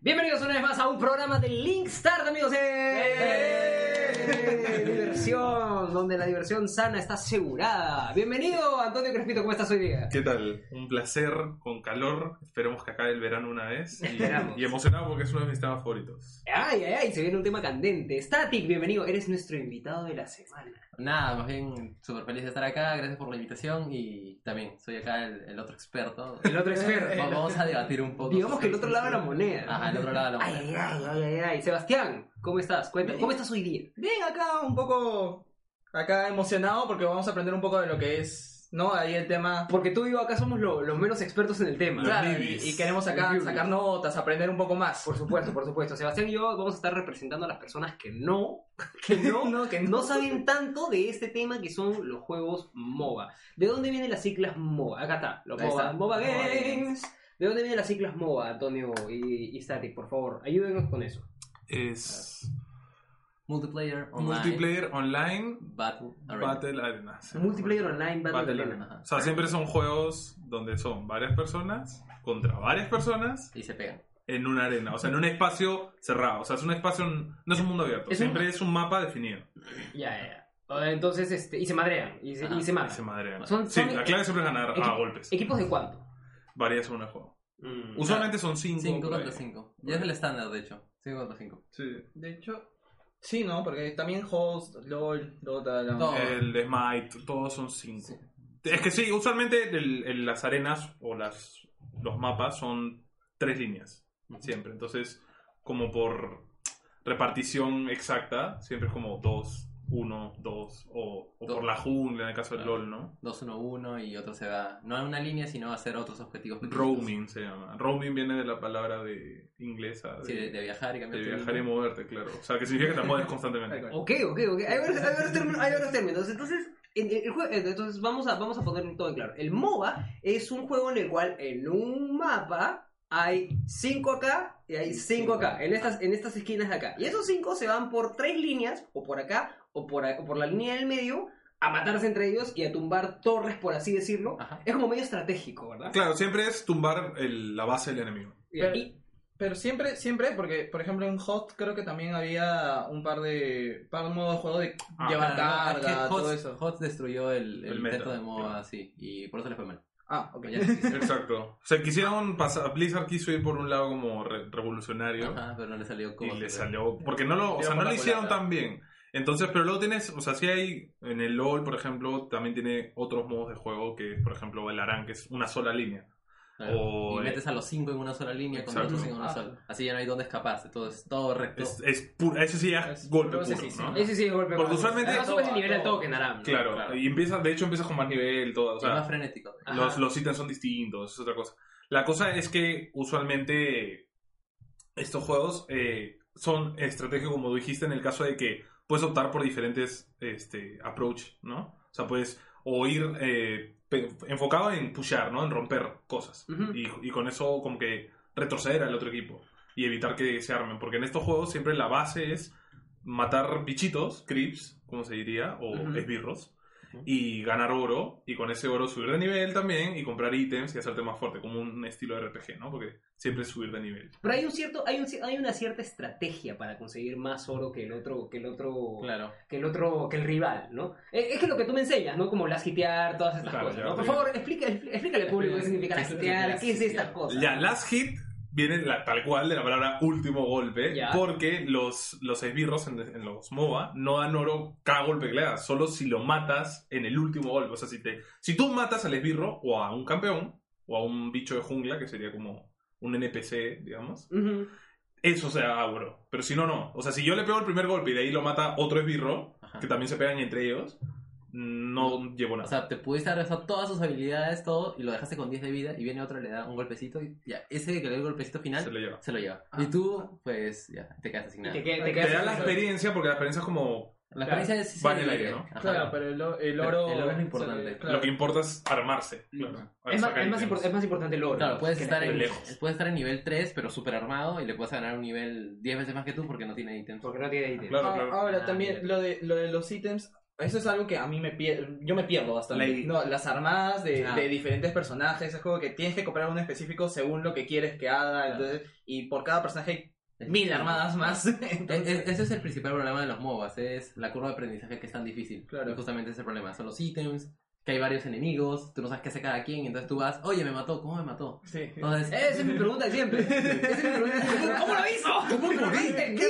Bienvenidos una vez más a un programa de Linkstart, amigos. ¡Eh! Diversión, donde la diversión sana está asegurada. Bienvenido, Antonio Crespito, ¿cómo estás hoy día? ¿Qué tal? Un placer, con calor. Esperemos que acabe el verano una vez. Y, Esperamos. y emocionado porque es uno de mis temas favoritos. Ay, ay, ay, se viene un tema candente. Static, bienvenido, eres nuestro invitado de la semana. Nada, más bien súper feliz de estar acá, gracias por la invitación y también soy acá el, el otro experto. El otro experto. Va- Vamos a debatir un poco. Digamos que el otro lado de la moneda. Ajá, el otro lado de la Ay, moneda. ay, ay, ay, ay. Sebastián, ¿cómo estás? Cuenta, ¿cómo estás hoy día? Bien, acá un poco acá emocionado porque vamos a aprender un poco de lo que es, ¿no? Ahí el tema. Porque tú y yo acá somos lo- los menos expertos en el tema. Los Claro, y, newbies. y queremos acá Los sacar notas, aprender un poco más. Por supuesto, por supuesto. Sebastián y yo vamos a estar representando a las personas que no, que no, No, que no saben tanto de este tema que son los juegos MOBA. ¿De dónde vienen las siglas MOBA? Acá está, los Ahí MOBA, está. MOBA MOBA Games. ¿De dónde vienen las siglas MOBA, Antonio y, y Static? Por favor, ayúdenos con eso. Es Multiplayer, online, multiplayer online, Battle, Arena. Battle Arena. sí. Multiplayer Online Battle, Battle Arena. Ajá. O sea, siempre son juegos donde son varias personas contra varias personas Y se pegan. en una arena. O sea, en un espacio cerrado. O sea, es un espacio, no es un mundo abierto. Es un- siempre es un mapa definido. Ya, ya, ya. Entonces, este, y se madrean, y se, y se Y matan. se madrean. Son- sí, son- la clave siempre es ganar Equi- a golpes. ¿Equipos de cuánto? Varía según el juego. Mm. Usualmente son 5. 5 contra 5. Ya es el estándar, de hecho. 5 contra 5. Sí. De hecho, sí, ¿no? Porque también Host, LOL, Dota, la- Todo. El de Smite, todos son 5. Es que sí, usualmente el- el- las arenas o las, los mapas son tres líneas, siempre. Entonces, como por repartición exacta, siempre es como 2, 1, 2, o, o por la jungla en el caso del Claro. LOL, ¿no? 2-1-1 y otro se va, no a una línea, sino a hacer otros objetivos. pequeñitos. Roaming se llama. Roaming viene de la palabra de inglesa, de, Sí, de, de viajar y de cambiar tu viajar y línea. moverte, claro. O sea, que significa que te mueves constantemente. Ok, ok, ok. Hay varios, hay varios términos. Hay varios términos. Entonces, en- en el jue- entonces vamos, a, vamos a poner todo en claro. El MOBA es un juego en el cual en un mapa hay 5 acá y hay 5 acá, en estas, en estas esquinas de acá. Y esos 5 se van por tres líneas, o por acá, o por, o por la línea del medio, a matarse entre ellos y a tumbar torres, por así decirlo. Ajá. Es como medio estratégico, ¿verdad? Claro, siempre es tumbar el- la base del enemigo. Y Pero- aquí- Pero siempre, siempre, porque por ejemplo en Host creo que también había un par de, par de modos de juego de Ah, llevar Claro, es que carga, todo HOTS, eso. HOTS destruyó el, el, El meta, de MOBA, claro. sí, y por eso le fue mal. Ah, ok. Ya. Exacto. O sea, quisieron pasar. Blizzard quiso ir por un lado como re- revolucionario. Ajá, pero no le salió como. y le salió. Porque no lo, o sea, no lo hicieron tan bien. Entonces, pero luego tienes. O sea, sí hay. En el LOL, por ejemplo, también tiene otros modos de juego que, por ejemplo, el Aran, que es una sola línea. Claro. O, y eh, metes a los cinco en una sola línea con otros en una Ah. sola. Así ya no hay dónde escaparse, todo es todo recto. Es, es puro, ese sí es Es golpe puro puro, sí, sí, ¿no? sí. Ese sí es golpe. Porque usualmente- subes el nivel todo. toque, Naram. Claro, y empiezas, de hecho empiezas con más nivel, todo, o es más sea, frenético. Los, los ítems son distintos, es otra cosa. La cosa es que usualmente estos juegos eh, son estratégicos, como dijiste, en el caso de que puedes optar por diferentes este, approach, ¿no? O sea, puedes o ir eh, enfocado en pushar, ¿no? En romper cosas. Y, y con eso como que retroceder al otro equipo y evitar que se armen. Porque en estos juegos siempre la base es matar bichitos, creeps, como se diría, o esbirros. Y ganar oro, y con ese oro subir de nivel también, y comprar ítems y hacerte más fuerte, como un estilo de RPG, ¿no? Porque siempre es subir de nivel. Pero hay un cierto, hay, un, hay una cierta estrategia para conseguir más oro que el otro, que el otro, Claro. que el otro, que el rival, ¿no? Eh, Es que lo que tú me enseñas, ¿no? Como las hitear, todas estas Claro, cosas, ¿no? Por favor, explica, expl- explícale al público qué significa las hitear, qué es estas cosas. Ya, last hit viene la- tal cual de la palabra último golpe, porque los, los esbirros en, en los MOBA no dan oro cada golpe que le das, solo si lo matas en el último golpe. O sea, si, te, si tú matas al esbirro o a un campeón o a un bicho de jungla, que sería como un NPC, digamos, eso se da oro. Pero si no, no. O sea, si yo le pego el primer golpe y de ahí lo mata otro esbirro, Ajá. que también se pegan entre ellos, no llevo O nada. sea, te pudiste haber todas sus habilidades, todo, y lo dejaste con 10 de vida, y viene otro, le da un golpecito, y ya, ese que le da el golpecito final, se lo lleva. se lo lleva. Ah. Y tú, pues, ya, te quedas nada. te, te Te quedas Te da la experiencia, porque la experiencia es como La experiencia es... va en el aire, ¿no? ajá. Claro, pero el, o- oro... el oro es lo importante. Claro. Lo que importa es armarse. Claro. Es más, es, más ítems. impor- es más importante el oro. Claro, puedes estar, en, experiencia. puedes estar en nivel 3, pero súper armado, y le puedes ganar un nivel 10 veces más que tú porque no tiene ítems. Porque no tiene ítems. Claro, Ah, claro. Ahora Ah, también mira. lo de, lo de los ítems, Eso es algo que a mí me pierdo, yo me pierdo bastante. No, las armadas de, Ah. de diferentes personajes, es como que tienes que comprar uno específico según lo que quieres que haga, entonces, y por cada personaje hay mil armadas más. Entonces- e- Ese es el principal problema de los MOBAs, es la curva de aprendizaje que es tan difícil. Claro. Y justamente ese problema. Son los ítems, que hay varios enemigos, tú no sabes qué hace cada quien, entonces tú vas, oye, me mató, ¿cómo me mató? sí. Entonces, Esa es mi pregunta de siempre. Esa es mi pregunta de siempre. ¿Cómo lo hizo? ¿Cómo lo entendí?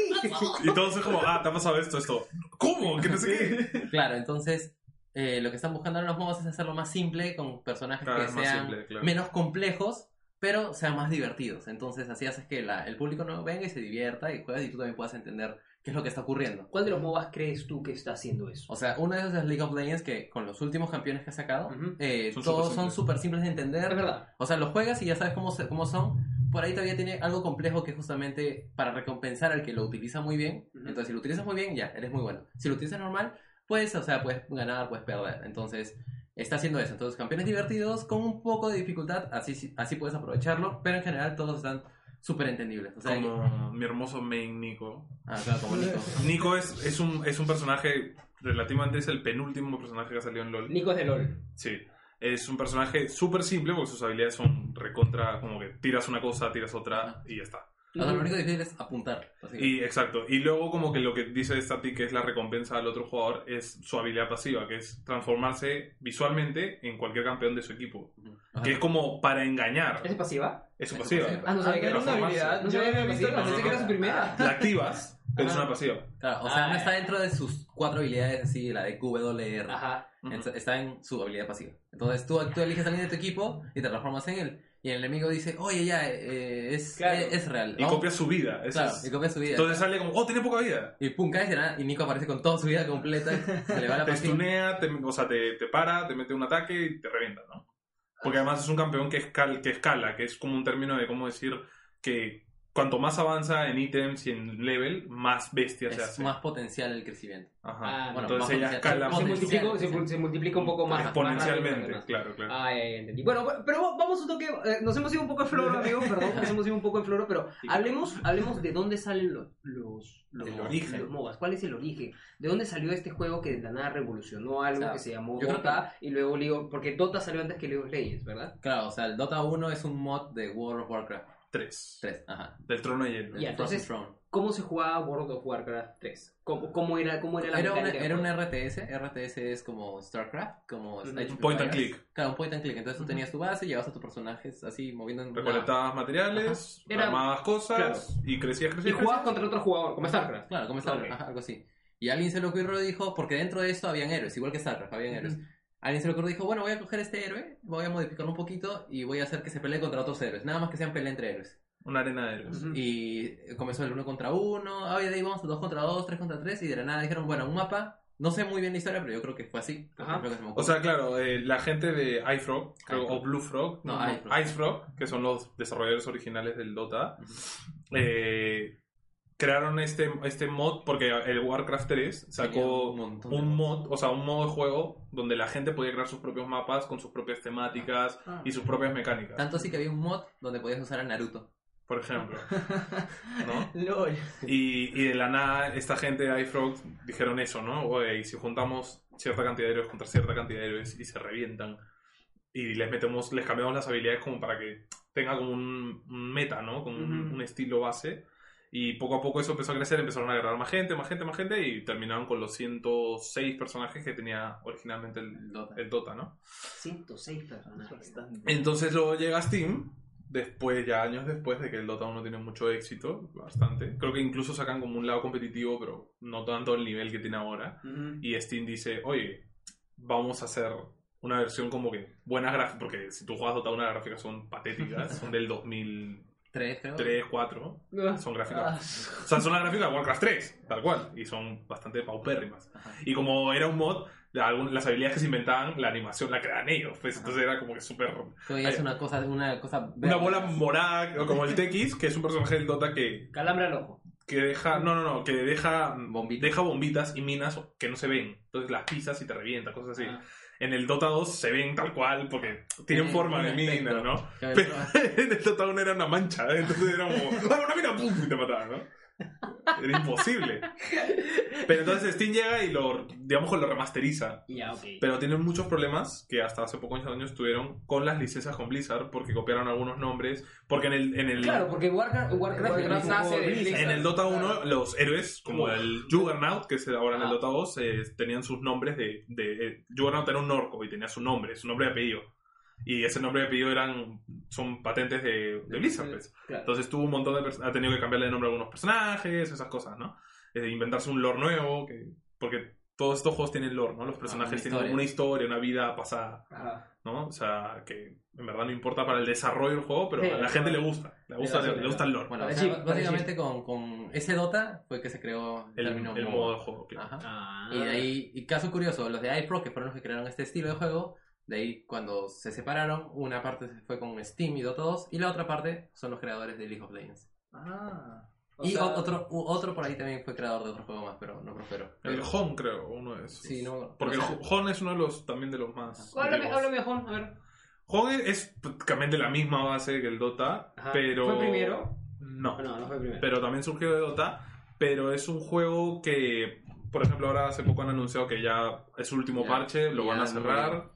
Y todos es como, ah, te ha pasado esto, esto. ¿Cómo? Que no sé qué. claro, entonces eh, lo que están buscando en los MOBAs es hacerlo más simple, con personajes que sean simple, claro. menos complejos, pero sean más divertidos. Entonces así haces que la- el público no venga y se divierta y juegues y tú también puedas entender qué es lo que está ocurriendo. ¿Cuál de los MOBAs crees tú que está haciendo eso? O sea, uno de esos es League of Legends que con los últimos campeones que ha sacado, Ujú. eh, Son todos súper son súper simples de entender. Es verdad. O sea, los juegas y ya sabes cómo, se- cómo son. Por ahí todavía tiene algo complejo que es justamente para recompensar al que lo utiliza muy bien. Ujú. Entonces, si lo utilizas muy bien, ya, eres muy bueno. Si lo utilizas normal, pues, o sea, puedes ganar, puedes perder. Entonces, está haciendo eso. Entonces, campeones divertidos con un poco de dificultad, así, así puedes aprovecharlo. Pero en general todos están súper entendibles. O sea, que- Como mi hermoso main Nico. Ah, claro, como Nico. Nico es, es, un, es un personaje, relativamente es el penúltimo personaje que ha salido en LoL. Nico es de LOL. Sí. Es un personaje súper simple porque sus habilidades son recontra, como que tiras una cosa, tiras otra y ya está. O sea, lo único difícil es apuntar. Y exacto. Y luego como que lo que dice Static que es la recompensa al otro jugador es su habilidad pasiva, que es transformarse visualmente en cualquier campeón de su equipo. Ajá. Que es como para engañar. ¿Es pasiva? Es su pasiva. pasiva. Ah, no sabía que era una habilidad. No sabía que era visto pasiva. no, Pensé que era su primera. La activas, pero es una pasiva. Claro, o sea, Ah. no está dentro de sus cuatro habilidades así, la de QWR. Ajá. Está en su habilidad pasiva. Entonces tú, tú eliges a alguien de tu equipo y te transformas en él. Y el enemigo dice, oye, ya, eh, es, Claro. es, es real. Y copias su vida. eso Claro, es. y copias su vida. Entonces sale como, oh, tiene poca vida. Y pum, nada, y Nico aparece con toda su vida completa. Se le va la Te pasiva. stunea, te, o sea, te, te para, te mete un ataque y te revienta, ¿no? Porque además es un campeón que, escal- que escala, que es como un término de cómo decir que cuanto más avanza en ítems y en level, más bestia se Es hace. más potencial el crecimiento. Ajá. Ah, Bueno, Entonces ella escala Se multiplica, se, se multiplica un poco más. exponencialmente, más que claro, claro. Ah, ya, ya entendí. Bueno, pero vamos un toque. eh, nos hemos ido un poco de floro, amigos, perdón. Nos hemos ido un poco de floro, pero hablemos, hablemos de dónde salen los, los, los, El origen. los MOBAs. ¿Cuál es el origen? ¿De dónde salió este juego que de la nada revolucionó algo O sea, que se llamó Dota y luego League Porque Dota salió antes que League of Legends, ¿verdad? Claro, o sea, el Dota 1 es un mod de World of Warcraft Tres. 3. Ajá. Del trono. Ya, entonces- Throne. ¿Cómo se jugaba World of Warcraft 3? ¿Cómo, cómo era, cómo era la Era, una, era un? RTS. RTS es como StarCraft, como of Point and click. Claro, un point and click. Entonces tú tenías tu base, llevabas a tus personajes así moviendo en una- Recolectabas materiales. Era- armabas cosas y crecías, Y crecías, jugabas crecías. contra otro jugador, como StarCraft. Claro, como StarCraft, ajá, algo así. Y alguien se le ocurrió y dijo, porque dentro de esto habían héroes, igual que StarCraft, habían héroes. Alguien se le ocurrió y dijo, bueno, voy a coger este héroe, voy a modificarlo un poquito y voy a hacer que se pelee contra otros héroes. Nada más que sean pelea entre héroes. Una arena de héroes. Y comenzó el uno contra uno, ah, de ahí vamos a dos contra dos, tres contra tres, y de la nada dijeron, bueno, un mapa, no sé muy bien la historia, pero yo creo que fue así. Ajá. Creo que se me O sea, claro, eh, la gente de iFrog, creo, iFrog. o Blue Frog, No, no, que son los desarrolladores originales del Dota, eh, crearon este, este mod porque el Warcraft 3 sacó un mod, o sea, un modo de juego donde la gente podía crear sus propios mapas con sus propias temáticas Ah. y sus propias mecánicas, Tanto así que había un mod donde podías usar a Naruto. por ejemplo. ¿no? LOL. Y, y de la nada, esta gente de iFrog dijeron eso, ¿no? Oye, y si juntamos cierta cantidad de héroes contra cierta cantidad de héroes y se revientan y les metemos, les cambiamos las habilidades como para que tenga como un, meta, ¿no? Como un estilo base. Y poco a poco eso empezó a crecer, empezaron a agarrar más gente, más gente, más gente y terminaron con los 106 personajes que tenía originalmente el Dota, el Dota ¿no? 106 personajes. bastante. Entonces luego llega Steam, después, ya años después de que el Dota 1 tiene mucho éxito, bastante. Creo que incluso sacan como un lado competitivo, pero no tanto el nivel que tiene ahora. Y Steam dice, oye, vamos a hacer una versión como que buenas gráficas, porque si tú juegas Dota 1 las gráficas son patéticas, son del 2000. 3, creo. 3, 4. Son gráficas. Ah. o sea, son las gráficas de Warcraft 3, tal cual. Y son bastante paupérrimas. Ajá. Y como era un mod, las habilidades que se inventaban, la animación la creaban ellos. Pues, entonces era como que súper. es una cosa. Una, cosa una bola morada, como el TX, que es un personaje del Dota que. Calambra el ojo. Que deja. No, no, no. Que deja. Bombitas. Deja bombitas y minas que no se ven. Entonces las pisas y te revienta, cosas así. Ajá. En el Dota 2 se ven tal cual porque tienen forma de mina. ¿no? Pero en el Dota 1 era una mancha, ¿eh? entonces era como, ¡ah, una mina! ¡Pum! Y te mataban, ¿no? Era imposible. Pero entonces Steam llega y lo, digamos que lo remasteriza. Ya, ok. Pero tienen muchos problemas que hasta hace pocos años tuvieron con las licencias con Blizzard porque copiaron algunos nombres. Porque en el, en el, Claro, porque Warcraft, Warcraft, Warcraft nace de Blizzard. en el Dota 1 los héroes, como el Juggernaut, que es ahora en el. Dota 2, eh, tenían sus nombres de, de... eh, Juggernaut era un orco y tenía su nombre, su nombre y apellido. Y ese nombre y apellido eran, son patentes de, de Blizzard, pues. Claro. Entonces tuvo un montón de... Ha tenido que cambiarle de nombre a algunos personajes, esas cosas, ¿no? Eh, inventarse un lore nuevo, que, porque todos estos juegos tienen lore, ¿no? Los personajes una tienen una historia, una vida pasada, Ajá. ¿no? O sea, que en verdad no importa para el desarrollo del juego, pero Sí, a la gente le gusta. Le gusta, le, le gusta el lore. Bueno, o sea, básicamente con, con ese Dota fue que se creó el, el MOBA. modo de juego, claro. Ajá. Ah. Y de ahí, y caso curioso, los de iPro, que fueron los que crearon este estilo de juego, de ahí cuando se separaron, una parte se fue con Steam y Dota 2, y la otra parte son los creadores de League of Legends. Ah. O y sea, otro, otro por ahí también fue creador de otro juego más, pero no prosperó. El Pero- Home, creo, uno de esos. Sí, no- Porque o sea- el Home es uno de los también de los más. Háblame, háblame, Juan, a ver. Home es prácticamente la misma base que el Dota, Ajá. pero. ¿Fue primero? No, No, no fue primero. pero también surgió de Dota. Pero es un juego que, por ejemplo, ahora hace poco han anunciado que ya es su último Ya, parche, lo van a no cerrar.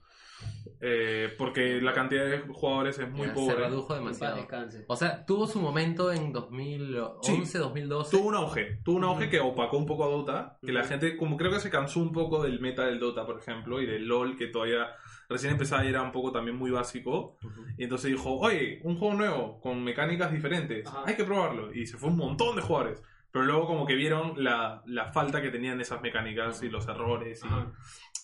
Eh, porque la cantidad de jugadores es muy ya pobre. Se redujo demasiado. O sea, tuvo su momento en 2011, 2012. Tuvo un auge, tuvo un auge Ujú. que opacó un poco a Dota, que la Ujú. gente como creo que se cansó un poco del meta del Dota, por ejemplo, y del LoL, que todavía recién empezaba y era un poco también muy básico. Ujú. Y entonces dijo, oye, un juego nuevo, con mecánicas diferentes, hay que probarlo. Y se fue un montón de jugadores. Pero luego como que vieron la, la falta que tenían esas mecánicas y los errores y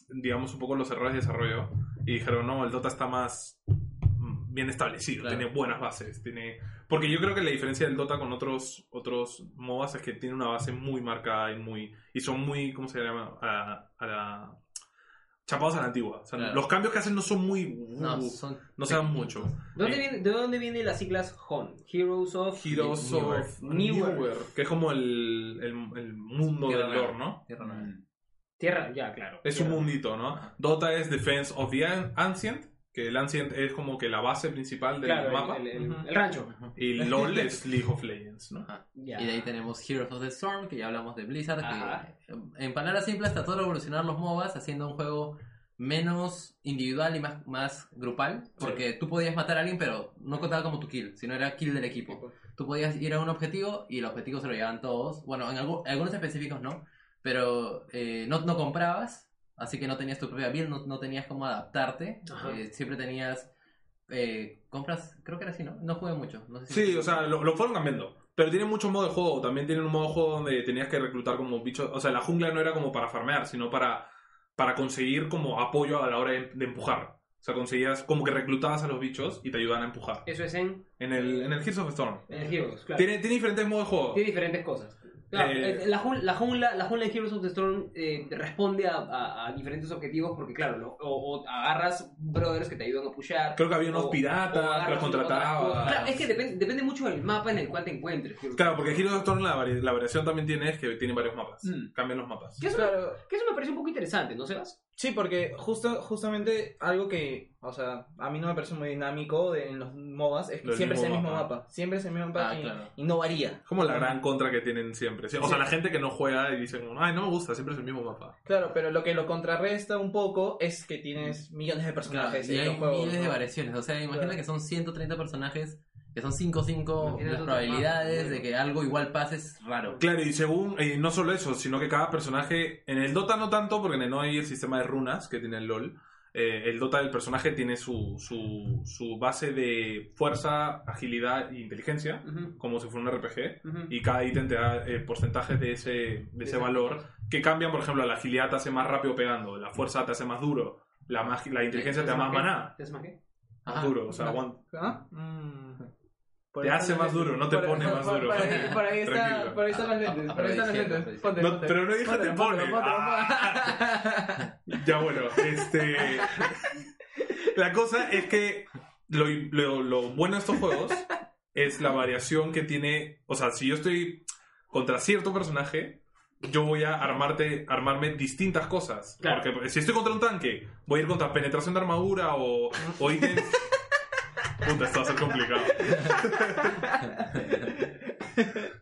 digamos un poco los errores de desarrollo. Y dijeron, no, el Dota está más mm, bien establecido, Claro. tiene buenas bases, tiene... Porque yo creo que la diferencia del Dota con otros otros MOBAs es que tiene una base muy marcada y muy... Y son muy, ¿cómo se llama? A la... a la- chapados a la antigua. O sea, Claro. los cambios que hacen no son muy... No, uh, son no se dan mucho. ¿De dónde, Eh, viene, ¿De dónde vienen las siglas HON? Heroes of... Heroes Newer. of Newer. Newer, que es como el, el, el mundo del lore, ¿no? Nueva. Tierra, ya, claro. Es un Tierra. mundito, ¿no? Dota es Defense of the An- Ancient, que el Ancient es como que la base principal del Claro, mapa. el, el- el- Ujú. el rancho. Y LOL es League of Legends, ¿no? Ya. Y de ahí tenemos Heroes of the Storm, que ya hablamos de Blizzard, Ajá. que en palabras simples trató de revolucionar los MOBAs haciendo un juego menos individual y más, más grupal, porque tú podías matar a alguien, pero no contaba como tu kill, sino era kill del equipo. Tú podías ir a un objetivo y el objetivo se lo llevaban todos. Bueno, en algu- algunos específicos no, pero eh, no, no comprabas, así que no tenías tu propia build, no, no tenías cómo adaptarte. Eh, siempre tenías eh, compras, creo que era así, ¿no? No jugué mucho. No sé si Sí, o sea, lo, lo fueron cambiando. Pero tienen muchos modos de juego. También tienen un modo de juego donde tenías que reclutar como bichos. O sea, la jungla no era como para farmear, sino para, para conseguir como apoyo a la hora de, de empujar. O sea, conseguías como que reclutabas a los bichos y te ayudaban a empujar. Eso es en, En el, en el Heroes of the Storm. en el Heroes, claro. Tiene, tiene diferentes modos de juego. Tiene diferentes cosas. Claro, Eh, la, jun- la jungla, la jungla en Heroes of the Storm eh, responde a, a- a diferentes objetivos porque, claro, lo- o, o agarras brothers que te ayudan a pushear. Creo que había unos o- o piratas que los contratabas. Claro, es que depende, depende mucho del mapa en el cual te encuentres. Heroes Claro, porque. Heroes of the Storm la, vari- la variación también tiene es que tiene varios mapas. Mm. Cambian los mapas. Que eso, Claro, que eso me parece un poco interesante, ¿no, Sebas? Sí, porque justo, justamente algo que, o sea, a mí no me parece muy dinámico de, en los MOBAs es que siempre es el mismo mapa. mapa. Siempre es el mismo mapa Ah, y, claro. y no varía. Como la gran contra que tienen siempre. Sí, O sea, la gente que no juega y dicen, ay, no me gusta, siempre es el mismo mapa. Claro, pero lo que lo contrarresta un poco es que tienes millones de Claro, personajes y en hay los juegos. miles de variaciones. O sea, imagina Claro. que son 130 personajes, que son 5-5 Imagínate las otro probabilidades de que algo igual pase es raro. Claro, y según, y no solo eso, sino que cada personaje, en el Dota no tanto, porque en el no hay el sistema de runas que tiene el LOL. Eh, el Dota del personaje tiene su, su, su base de fuerza, agilidad e inteligencia, como si fuera un RPG. Y cada ítem te da eh, porcentajes de ese, de ese valor que cambian, por ejemplo, la agilidad te hace más rápido pegando, la fuerza te hace más duro, la, la inteligencia te da más maná, ¿Te hace más qué? más Ajá. duro, o sea. ¿Ah? Te hace más duro, no te Por- pone más por- duro. Por ahí, está, por ahí están las lentes. Por ahí están las lentes. Ponte, No, ponte. pero no dije te pone. Ah. Ya bueno, este. La cosa es que lo, lo- lo bueno de estos juegos es la variación que tiene. O sea, si yo estoy contra cierto personaje, yo voy a armarte, armarme distintas cosas. Claro. Porque si estoy contra un tanque, voy a ir contra penetración de armadura o, o ítems. Puta, esto va a ser complicado.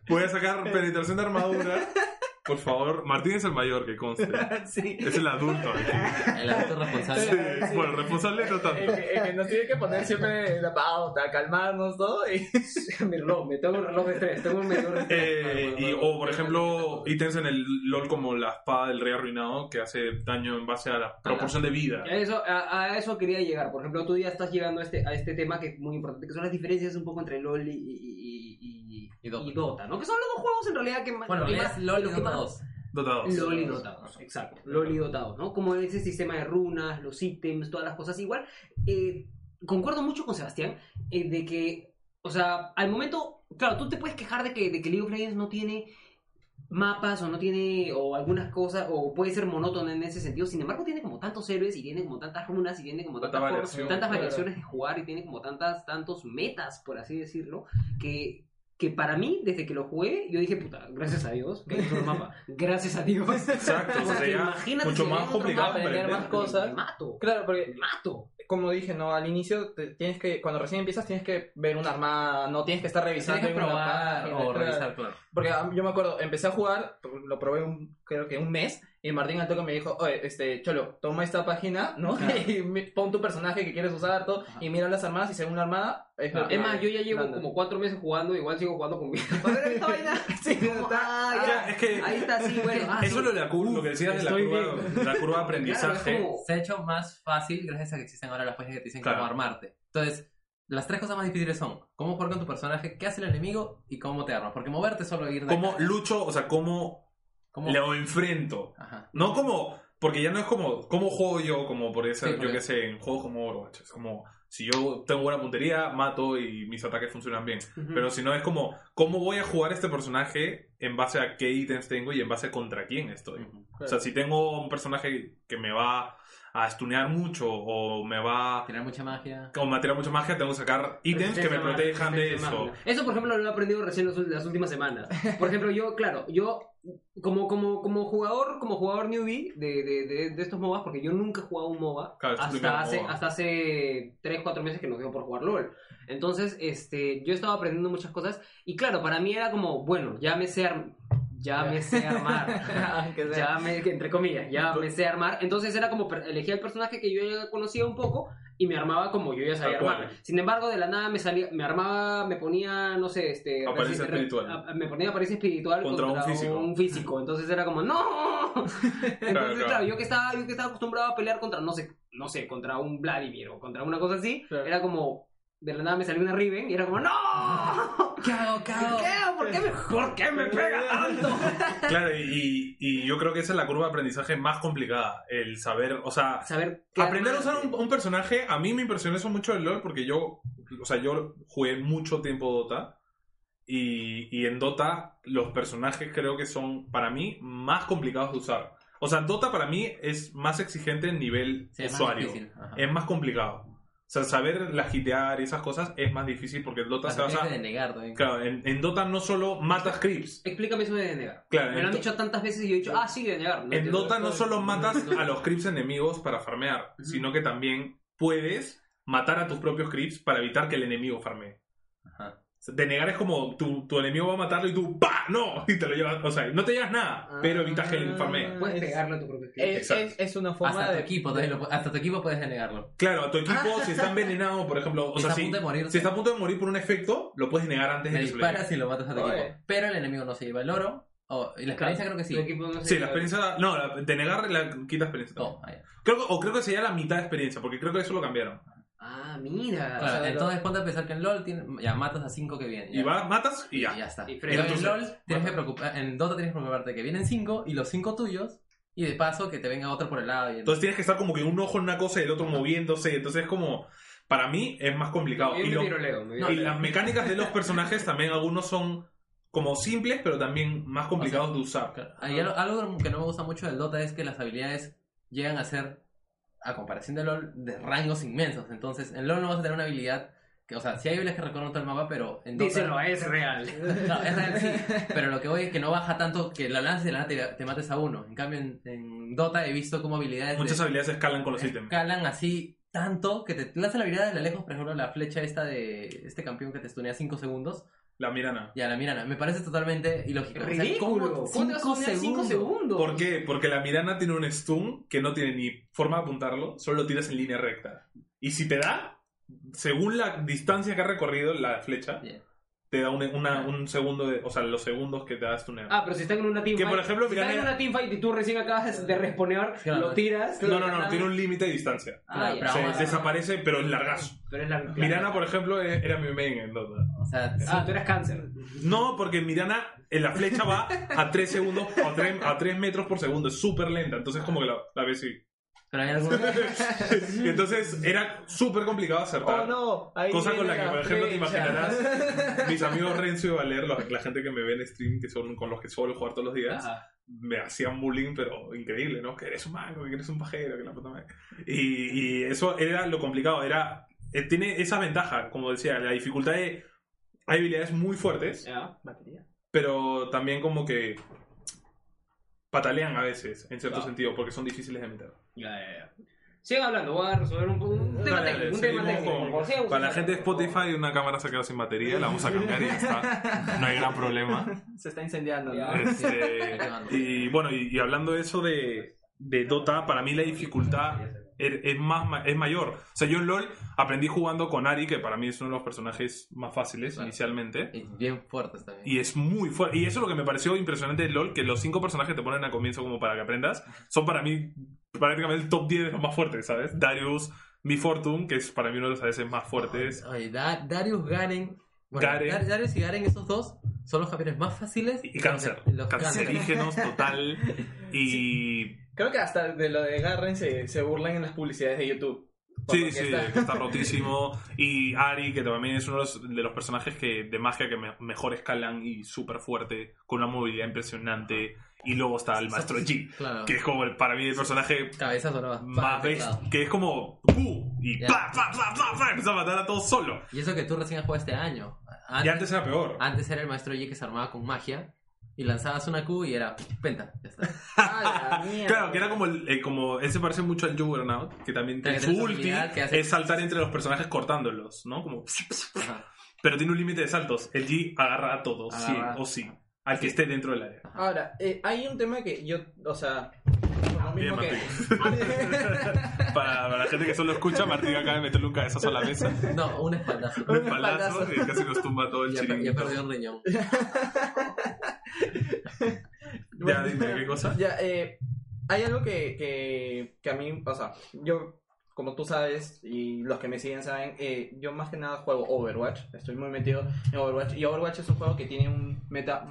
Voy a sacar penetración de armadura. Por favor, Martín es el mayor que conste. sí. Es el adulto aquí. El adulto responsable. Sí, Bueno, responsable no El tanto. que, el que nos tiene que poner siempre la pauta, calmarnos todo. Y... mi reloj, me tengo un reloj de estrés, tengo un medidor de estrés. Eh, y, o por ejemplo, ítems en el LOL como la espada del rey arruinado que hace daño en base a la proporción de vida. A eso, a, a eso quería llegar. Por ejemplo, tú ya estás llegando a este, a este tema que es muy importante, que son las diferencias un poco entre LOL y, y, y- y- Dota. y Dota, ¿no? Que son los dos juegos en realidad que más... Bueno, que es más- LOL y Dota más- 2. Dotados. LOL y Dota 2, exacto. LOL y Dota 2, ¿no? Como ese sistema de runas, los ítems, todas las cosas igual. Eh, concuerdo mucho con Sebastián eh, de que, o sea, al momento, claro, tú te puedes quejar de que, de que League of Legends no tiene mapas o no tiene o algunas cosas o puede ser monótono en ese sentido sin embargo tiene como tantos héroes y tiene como tantas runas y tiene como Tanta tantas, formas- tantas claro. variaciones de jugar y tiene como tantas tantos metas por así decirlo que que para mí desde que lo jugué yo dije puta gracias a Dios que hay otro mapa gracias a Dios. Exacto, O sea, sería imagínate mucho si más complicado mapa, aprender más cosas. me mato. Claro, porque me mato. como dije, no, al inicio te- tienes que, cuando recién empiezas tienes que ver una armada, no tienes que estar revisando Tienes que en una probar página, o revisar, claro. Porque ah, yo me acuerdo, empecé a jugar, lo probé un, creo que un mes, y Martín al toque me dijo, oye, este, Cholo, toma esta página, ¿no? Ajá. y pon tu personaje que quieres usar, todo, Ajá. y mira las armadas, y según la armada, es Claro. es más yo ya llevo como cuatro meses jugando igual sigo jugando con mi esta vaina Sí, Como, está- ah, ya. Es que ahí está sí bueno ah, eso sí. es lo, de la curva, lo que decías de la curva, la curva de aprendizaje. Claro, como- Se ha hecho más fácil gracias a que existen ahora las páginas que te dicen Claro. cómo armarte. Entonces, las tres cosas más difíciles son cómo jugar con tu personaje, qué hace el enemigo y cómo te armas. Porque moverte solo ir de ¿Cómo acá. lucho? O sea, ¿cómo ¿Cómo? lo enfrento? Ajá. No como. Porque ya no es como. ¿Cómo juego yo? Como por eso, Sí, yo que sé, en juegos como Overwatch. Es como. Si yo tengo buena puntería, mato y mis ataques funcionan bien. Pero si no es como. ¿Cómo voy a jugar este personaje en base a qué ítems tengo y en base a contra quién estoy? O sea, si tengo un personaje que me va a stunear mucho o me va. Tirar mucha magia. Como me tira mucha magia, tengo que sacar ítems que me protejan de eso. Eso, por ejemplo, lo he aprendido recién las, últimas semanas. Por ejemplo, yo, claro, yo como, como, como jugador, como jugador newbie de, de, de, de estos MOBAs, porque yo nunca he jugado un MOBA Claro, hasta hace, MOBA. hasta hace 3, 4 meses que nos dio por jugar LOL. Entonces, este, yo estaba aprendiendo muchas cosas y claro, para mí era como, bueno, ya me sé, ya me sé armar. Ya me, entre comillas, ya me sé armar. Entonces era como elegía el personaje que yo ya conocía un poco y me armaba como yo ya sabía armar. Sin embargo, de la nada me salía, me armaba, me ponía, no sé, este, Apariencia espiritual. a- me ponía apariencia espiritual Contra contra, un físico. un físico. Entonces era como, ¡no! Entonces, claro, claro. yo que estaba, yo que estaba acostumbrado a pelear contra, no sé, no sé, contra un Vladimir o contra una cosa así, Claro. era como, de la nada me salió una Riven y era como, ¡no! ¿Qué hago? ¿Qué hago? ¿Qué? ¿Por qué me, por qué me pega tanto? Claro, y, y yo creo que esa es la curva de aprendizaje más complicada. El saber, o sea, Saber aprender a usar un, un personaje, a mí me impresionó eso mucho el LoL porque yo, o sea, yo jugué mucho tiempo Dota y, y en Dota los personajes creo que son para mí más complicados de usar. O sea, Dota para mí es más exigente en nivel Sí, es más usuario. Es más complicado. O sea, saber la hitear y esas cosas es más difícil porque en Dota se basa... que denegar también. Claro, en, en Dota no solo matas creeps. Explícame eso de denegar. Claro, Me lo han dicho tantas veces y yo he dicho, ah, sí, denegar. No En. Dota no solo matas a los creeps enemigos para farmear, Ujú. sino que también puedes matar a tus propios creeps para evitar que el enemigo farmee. Denegar es como tu, tu enemigo va a matarlo y tú ¡pa! ¡No! Y te lo llevas. O sea, no te llevas nada, Ah. pero evitas que él farmee. Puedes Es- pegarle a tu propio cliente. Es, Exacto. es, es una forma Hasta tu de. equipo, lo pu- hasta tu equipo puedes denegarlo. Claro, a tu equipo, si está envenenado, por ejemplo, o Si sea, está a si, punto de morir, si está a punto de morir por un efecto, lo puedes negar antes de que se lo disparas y lo matas a tu Oye. equipo. Pero el enemigo no se lleva el oro. O, y la experiencia creo que sí. Tu equipo no se Sí, la experiencia. No, la, denegar la quita experiencia. Oh. Creo que- o creo que sería la mitad de experiencia, porque creo que eso lo cambiaron. Ah, mira. Claro, o sea, entonces ponte a pensar que en LOL tiene- ya matas a 5 que vienen. Y vas, matas y ya. Y ya está. Y frena. en Entonces, LOL tienes que preocupar, en Dota tienes que preocuparte de que vienen 5 y los 5 tuyos. Y de paso que te venga otro por el lado. Y Entonces tienes que estar como que un ojo en una cosa y el otro moviéndose. Entonces es como. Para mí es más complicado. Yo Y, me lo- viroleo, me No, y viroleo. las mecánicas de los personajes también algunos son como simples, pero también más complicados de usar. Algo, algo que no me gusta mucho del Dota es que las habilidades llegan a ser, a comparación de LOL, de rangos inmensos. Entonces, en LOL no vas a tener una habilidad que, o sea, sí hay habilidades que recorren todo el mapa, pero en Dota. Díselo, es real. No, es real, sí. Pero lo que voy es que no baja tanto que la lances y de la te, te mates a uno. En cambio, en, en Dota he visto como habilidades. Muchas de- habilidades escalan con los ítems. escalan así tanto que te lanza la habilidad de la lejos, por ejemplo, la flecha esta de este campeón que te estunea 5 segundos. La Mirana. Ya, la Mirana. Me parece totalmente ilógico. O sea, Ridículo. ¿cómo? ¿Cómo te vas a Cinco segundos. segundos? ¿Por qué? Porque la Mirana tiene un stun que no tiene ni forma de apuntarlo, solo lo tiras en línea recta. Y si te da, según la distancia que ha recorrido la flecha, Bien. Te da un, una- un segundo, de, o sea, los segundos que te da stunear. Ah, pero si están en una teamfight. Que, por ejemplo, si están en una teamfight y tú recién acabas de respawnear, Claro. lo tiras. no, no, no, tiene un límite de distancia. ah, Claro, ya. pero Se desaparece, pero es largazo. Pero es la Mirana, por ejemplo, e- era mi main en Dota. O sea, Ah, tú eras cáncer. No, porque Mirana, en la flecha va a 3 segundos, a 3, a 3 metros por segundo, es súper lenta, entonces como que la, la ves y... pero hay algunos... Entonces era súper complicado acertar. Oh no, ahí Cosa con la que, por ejemplo, te imaginarás, mis amigos Renzo y Valer, los- la gente que me ve en stream, que son con los que suelo jugar todos los días, Ajá. me hacían bullying, pero increíble, ¿no? Que eres un mago, que eres un pajero, que la puta madre. Y, y eso era lo complicado, era... eh, tiene esa ventaja, como decía, la dificultad de... Hay habilidades muy fuertes, Ya. Batería. pero también como que patalean a veces, en cierto Claro. sentido, porque son difíciles de meter. Ya, ya, ya. Sigan hablando, voy a resolver un, un tema Dale, técnico. Un tema seguimos técnico. con- sigan Para la gente de Spotify, una cámara se ha quedado sin batería, la vamos a cambiar y ya está. No hay gran problema. Se está incendiando. ¿no? Ya. Este, y bueno, y, y hablando de eso de, de Dota, para mí la dificultad es, es más, ma- es mayor. O sea, yo en LOL aprendí jugando con Ari, que para mí es uno de los personajes más fáciles Claro. inicialmente. Y bien fuertes también. Y es muy fuerte. Y eso es lo que me pareció impresionante de LOL, que los cinco personajes que te ponen al comienzo como para que aprendas, son para mí prácticamente el top 10 de los más fuertes, ¿sabes? Darius, Mi Fortune, que es para mí uno de los veces más fuertes. Oye, Da- Darius, Garen... Bueno, Garen. Dar- Darius y Garen, esos dos, son los campeones más fáciles. Y cáncer. Los. Cancerígenos total. Y Creo que hasta de lo de Garren se, se burlan en las publicidades de YouTube. Sí, sí, está- que está rotísimo. Y Ari, que también es uno de los, de los personajes que, de magia que me- mejor escalan y súper fuerte, con una movilidad impresionante. Y luego está el Maestro G, Claro. que es como el- para mí el personaje Cabezas más best, que es como ¡pu! y Ya. ¡pa, pa, pa, pa, pa! empieza a matar a todos solo. Y eso que tú recién has jugado este año. Y antes era peor. Antes era el maestro Yi que se armaba con magia y lanzabas una Q y era penta. Ya está. ¡Ah, la mierda! Claro, que era como, el, eh, como él se parece mucho al Juggernaut, que también tiene que su ulti, habilidad que hace- es saltar entre los personajes cortándolos, ¿no? Como Ajá. Pero tiene un límite de saltos. El G agarra a todos, sí o sí. Al que esté dentro del área. Ahora, eh, hay un tema que yo, o sea, lo mismo Bien, que... Para, para la gente que solo escucha, Martín acaba de meterle un cabezazo a la mesa. No, un espaldazo. Un Un espaldazo que casi nos tumba todo el Ya, ya chiringuito. perdió un riñón. Ya, dime, ¿qué cosa? Ya, eh, hay algo que, que, que a mí, o sea, yo, como tú sabes, y los que me siguen saben, eh, yo más que nada juego Overwatch, estoy muy metido en Overwatch, y Overwatch es un juego que tiene un meta,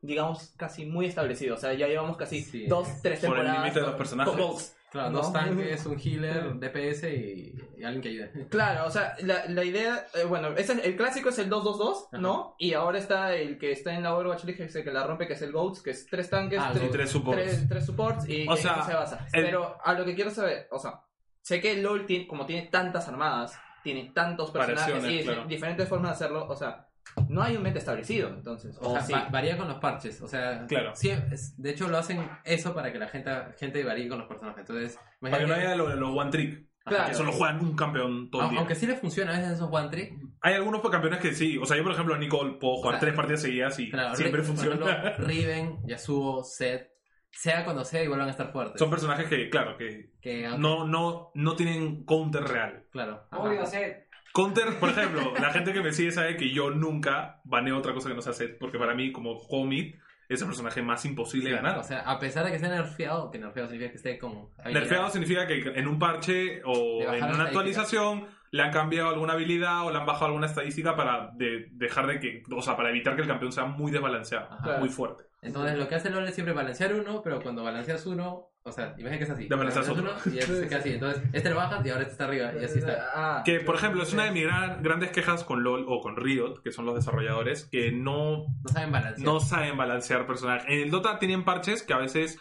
digamos, casi muy establecido, o sea, ya llevamos casi Sí. dos, tres Por el temporadas. límite de los personajes. con. Claro, ¿no? dos tanques, un healer, DPS y, y alguien que ayude. Claro, o sea, la, la idea, eh, bueno, ese es- el clásico es el 2-2-2, ¿no? Y ahora está el que está en la Overwatch League, ese que la rompe, que es el GOATs, que es tres tanques, Ah, tres, tres supports. tres, tres supports y O que sea, eso se basa. el- Pero a lo que quiero saber, o sea, sé que LOL tiene, como tiene tantas armadas, tiene tantos personajes y claro. diferentes formas de hacerlo, o sea, no hay un meta establecido, entonces. O O sea, sí. va- varía con los parches. O sea, Claro. sí, es- de hecho lo hacen eso para que la gente, gente varíe con los personajes. Entonces, Para que no haya los lo one trick. Claro. Que solo juegan un campeón todo el día. aunque sí les funciona a veces esos one trick, Hay algunos campeones que sí. O sea, yo por ejemplo a Nicole puedo jugar Claro. tres partidas seguidas y claro, siempre funciona. ejemplo, Riven, Yasuo, Zed, sea cuando sea y vuelvan a estar fuertes. Son personajes que, claro, que que, aunque- no, no, no tienen counter real. Claro. Obvio, hacer. Counter, por ejemplo, la gente que me sigue sabe que yo nunca baneo otra cosa que no sea set, porque para mí, como mid, es el personaje más imposible de ganar. O sea, a pesar de que esté nerfeado, que nerfeado significa que esté habilidad. Nerfeado significa que en un parche o en una actualización le han cambiado alguna habilidad o le han bajado alguna estadística para de- dejar de que, o sea, para evitar que el campeón sea muy desbalanceado, Ajá. muy fuerte. Entonces lo que hace LoL es siempre balancear uno, pero cuando balanceas uno, o sea, imagina que es así. Desbalanceas Balanceas otro. uno y este queda así. Entonces, este lo bajas y ahora este está arriba y así está. Ah, Que, por ejemplo, es una de mis gran- grandes quejas con LoL o con Riot, que son los desarrolladores, que no No saben balancear. no saben balancear personajes. En el Dota tienen parches que a veces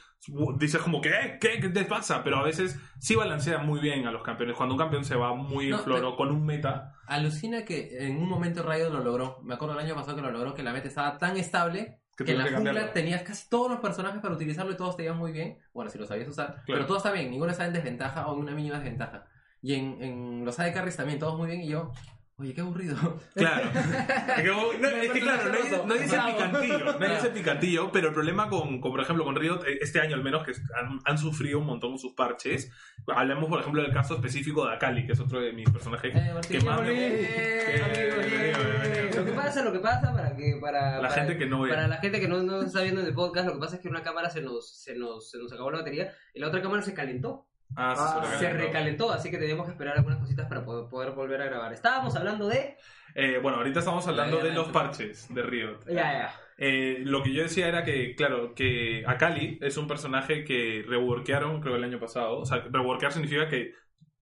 dices como que, "Eh, ¿qué? ¿Qué te pasa? Pero a veces sí balancean muy bien a los campeones. Cuando un campeón se va muy en No, floro pero- con un meta, Alucina que en un momento Riot lo logró. Me acuerdo el año pasado que lo logró, que la meta estaba tan estable que en la jungla tenías casi todos los personajes para utilizarlo y todos te iban muy bien. Bueno, si lo sabías usar. Pero todo está bien, ninguno está en desventaja o en una mínima desventaja. Y en, en los AD Carries también, todos muy bien. Y yo, Oye, qué aburrido. Claro. Es que, no, es que, claro, nadie, nadie dice picantillo, nadie dice picantillo, pero el problema con, con, por ejemplo, con Riot, eh, este año al menos, que han, han sufrido un montón sus parches. Hablemos, por ejemplo, del caso específico de Akali, que es otro de mis personajes Eh, Martín, que más me eh, eh, Lo que pasa, lo que pasa para que para La para- gente que no ve. para la gente que no, no está viendo en el podcast, lo que pasa es que una cámara se nos se nos se nos acabó la batería y la otra cámara se calentó, Ah, Ah, se se recalentó. así que teníamos que esperar algunas cositas para poder, poder volver a grabar. Estábamos hablando de Eh, bueno, ahorita estamos hablando de los parches de Riot. ya ya. Eh, lo que yo decía era que, claro, que Akali es un personaje que reworkearon, creo, el año pasado. O sea, reworkear significa que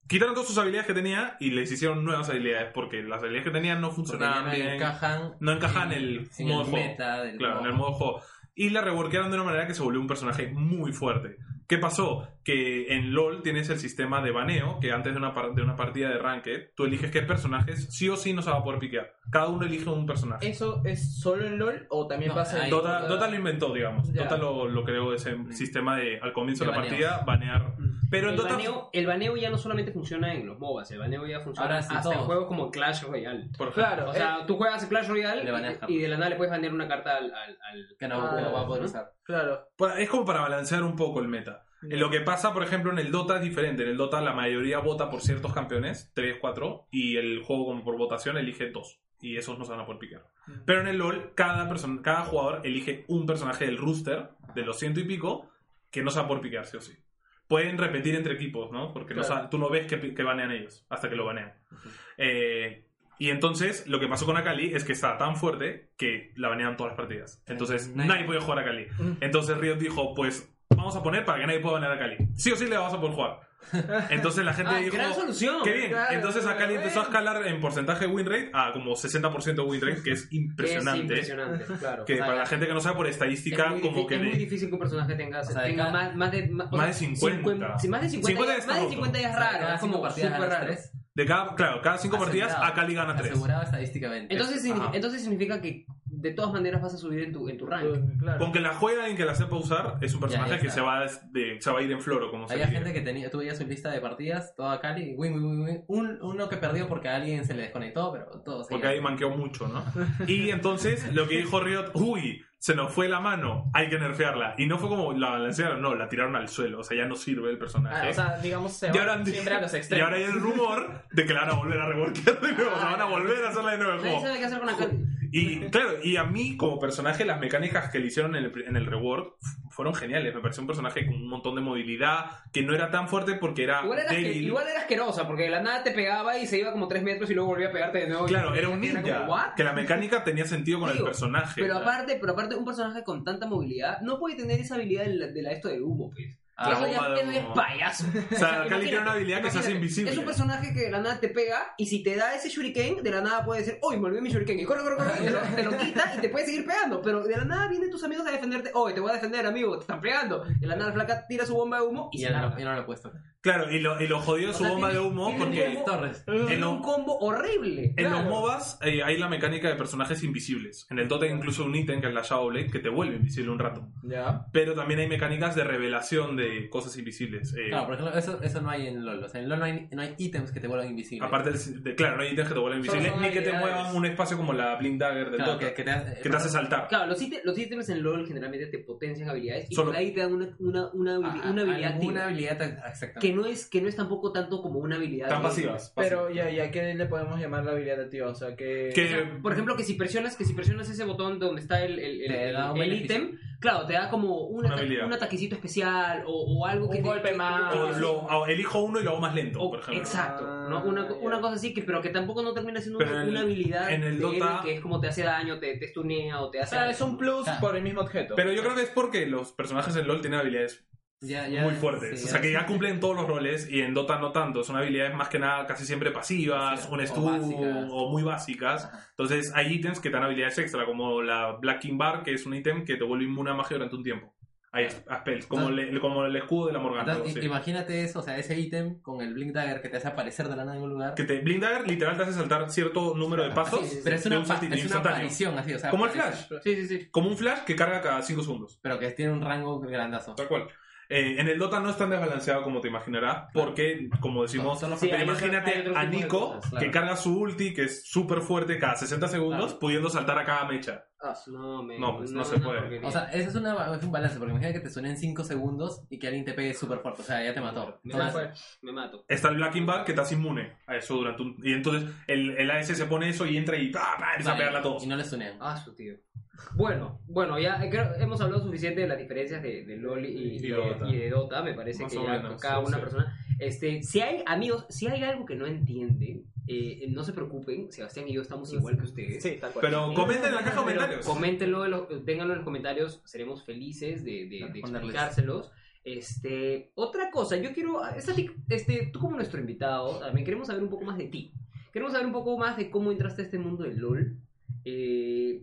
quitaron todas sus habilidades que tenía y les hicieron nuevas habilidades porque las habilidades que tenían no funcionaban no bien. encajan, no encajan en el en modo el juego. del Claro, en el modo juego. Y la reworkearon de una manera que se volvió un personaje muy fuerte. ¿Qué pasó? Que en LOL tienes el sistema de baneo, que antes de una, par- de una partida de Ranked, tú eliges qué personajes sí o sí no se va a poder piquear. Cada uno elige un personaje. ¿Eso es solo en LOL o también No, pasa en Dota, Dota? Dota lo inventó, digamos. Ya. Dota lo, lo creó ese sistema de al comienzo de, De la partida banear. Pero en el, Dota. baneo, el baneo ya no solamente funciona en los MOBAs, el baneo ya funciona Ahora sí, hasta en juegos como Clash Royale. Por. Claro, O sea, tú juegas en Clash Royale y, y de la nada le puedes banear una carta al... al, al- Que no, Ah, que no va a poder ¿no? usar. Claro. Es como para balancear un poco el meta. En Lo que pasa, por ejemplo, en el Dota es diferente. En el Dota la mayoría vota por ciertos campeones, 3, 4, y el juego como por votación elige 2. Y esos no se van a poder picar. Pero en el LoL, cada, persona, cada jugador elige un personaje del rooster, de los ciento y pico, que no se va a poder picar, sí o sí. Pueden repetir entre equipos, ¿no? Porque no Claro. sa- tú no ves que, que banean ellos, hasta que lo banean. Eh, y entonces, lo que pasó con Akali es que estaba tan fuerte que la baneaban todas las partidas. Entonces, Nadie- nadie podía jugar a Akali. Mm. Entonces Riot dijo, pues vamos a poner para que nadie pueda banear a Kali. Sí o sí le vamos a poder jugar. Entonces la gente Ah, dijo, gran solución. qué bien. Claro, Entonces a Kali bueno. empezó a escalar en porcentaje de win rate a como 60% de win rate, que es Es impresionante. impresionante, claro. Que O sea, para la gente que no sabe por estadística, es como que es muy de- difícil que un personaje tenga, sea, de tenga más, más de más, o Más de sea, 50. sí, más de 50, 50 ya, más de roto. 50 ya es O sea, raro, es como partidas raro. Tres. de cada, claro, cada cinco partidas Asegurado. a Kali gana 3. Asegurado estadísticamente. Entonces, signi- Ajá. entonces significa que de todas maneras vas a subir en tu, en tu rank. Claro. Con que la juega alguien que la sepa usar, es un personaje Ya, ya que está. se va, de, se va a ir en floro, como se Había diría. gente que tenía, tú veías su lista de partidas, toda Cali, win, win, win, win. Un, uno que perdió porque a alguien se le desconectó, pero todos. Porque ahí manqueó mucho, ¿no? Y entonces lo que dijo Riot, uy, se nos fue la mano, hay que nerfearla. Y no fue como la balancearon, no, la tiraron al suelo, o sea, ya no sirve el personaje. Ah, o sea, digamos, se y, va ahora, siempre a los y extremos. ahora hay el rumor de que la van a volver a reworkear de nuevo, o sea, van a volver a hacerla de nuevo el Y claro, y a mí como personaje las mecánicas que le hicieron en el, en el reward fueron geniales. Me pareció un personaje con un montón de movilidad, que no era tan fuerte porque era Igual era, débil. igual era asquerosa, porque de la nada te pegaba y se iba como 3 metros y luego volvía a pegarte de nuevo. Claro, era un ninja. como, ¿what? Que la mecánica tenía sentido con el personaje. Pero aparte, pero aparte, un personaje con tanta movilidad no puede tener esa habilidad de la, de la esto de humo, pues. Ah, eso, bomba ya, de eso ya es payaso. O sea, Kali tiene una habilidad que se hace invisible. Es un personaje que de la nada te pega y si te da ese shuriken, de la nada puede decir, ¡Uy, me olvidé mi shuriken! Y corre, corre, corre, te lo, te lo quita y te puede seguir pegando. Pero de la nada vienen tus amigos a defenderte, ¡Oye, te voy a defender, amigo! ¡Te están pegando! De la nada la flaca tira su bomba de humo y Y se ya no, larga. lo- ya no lo he puesto. Claro, y lo, y lo jodido es su sea, bomba de tiene- humo tiene un porque combo- Torres. En lo- un combo horrible. en los Claro. MOBAs eh, hay la mecánica de personajes invisibles. En el Dota hay incluso un ítem que es la Shadow Blade que te vuelve invisible un rato. Ya. Pero también hay mecánicas de revelación de cosas invisibles. eh, Claro, por ejemplo, eso, eso no hay en LoL. O sea, en LoL no hay, no hay ítems que te vuelvan invisible. Aparte de, de- claro, no hay ítems que te vuelvan invisible, son ni que te habilidades. muevan un espacio como la Blink Dagger del Claro, Dota, que, que te hace, que te hace saltar. Claro, los, ítems, los ítems en LoL generalmente te potencian habilidades y Solo- por ahí te dan una, una, una, habili- una habilidad alguna activa, habilidad exactamente. que no es que no es tampoco tanto como una habilidad Tan pasivas. Pero, ¿y a, y a qué le podemos llamar la habilidad activa? O sea, que... Que- O sea, por ejemplo, que si presionas, que si presionas ese botón donde está el, el, el, ítem, claro, te da como un, Una ata- habilidad. un ataquecito especial o, o algo Un que golpe más- que- O lo- o elijo uno y lo hago más lento, o- por ejemplo. exacto, Ah, ¿no? Una, ya. una cosa así, que, pero que tampoco no termina siendo una, en el- una habilidad en el de Dota- que es como te hace daño, te, te stunea o te O hace... sea, algo. es un plus Claro. por el mismo objeto. Pero yo creo que es porque los personajes en LoL tienen habilidades Ya- ya- muy fuertes. sí, o sea, que ya cumplen todos los roles y en Dota no tanto. Son habilidades más que nada casi siempre pasivas, Sí, un o stun básicas. o muy básicas. Ajá. Entonces hay ítems que te dan habilidades extra, como la Black King Bar, que es un ítem que te vuelve inmune a magia durante un tiempo. Hay a spells, como, Entonces- le- como el escudo de la Morgana. Entonces, así. Imagínate eso, o sea, ese ítem con el Blink Dagger que te hace aparecer de la nada en un lugar. Que te, Blind Dagger literal te hace saltar cierto número de pasos. Así Pero es una, un es una aparición así, o sea. Como el Flash. Sí, sí, sí. Como un flash que carga cada 5 segundos. Pero que tiene un rango grandazo. Tal cual. Eh, en el Dota no es tan desbalanceado como te imaginarás, porque, como decimos, Sí, imagínate otro a Nico cosas, claro. que carga su ulti, que es súper fuerte cada 60 segundos, Claro. pudiendo saltar a cada mecha. No, me- No, pues, no se puede. porquería. O sea, ese es, una, es un balance, porque imagina que te suenen 5 segundos y que alguien te pegue súper fuerte. O sea, ya te mató. Me Entonces, mato, me mato. Está el Black Bar que hace inmune a eso durante un... Y entonces el, el AS se pone eso y entra y a vale, pegarle a todos. Y no les suenan. Ah, su tío. Bueno, bueno, ya eh, creo hemos hablado suficiente de las diferencias de, de LOL y, Y y- Dota. y de Dota. Me parece Más que ya menos, cada sí, una sí. persona. Este, si hay amigos, si hay algo que no entienden, eh, no se preocupen. Sebastián y yo estamos igual que ustedes. Sí, tal cual. Pero comenten en la caja de comentarios. Coméntenlo, en los- dénganlo en los comentarios. Seremos felices de, de- de Responderles. explicárselos. Este, otra cosa, yo quiero, Static, este, tú como nuestro invitado, también queremos saber un poco más de ti. Queremos saber un poco más de cómo entraste a este mundo del LOL. Eh,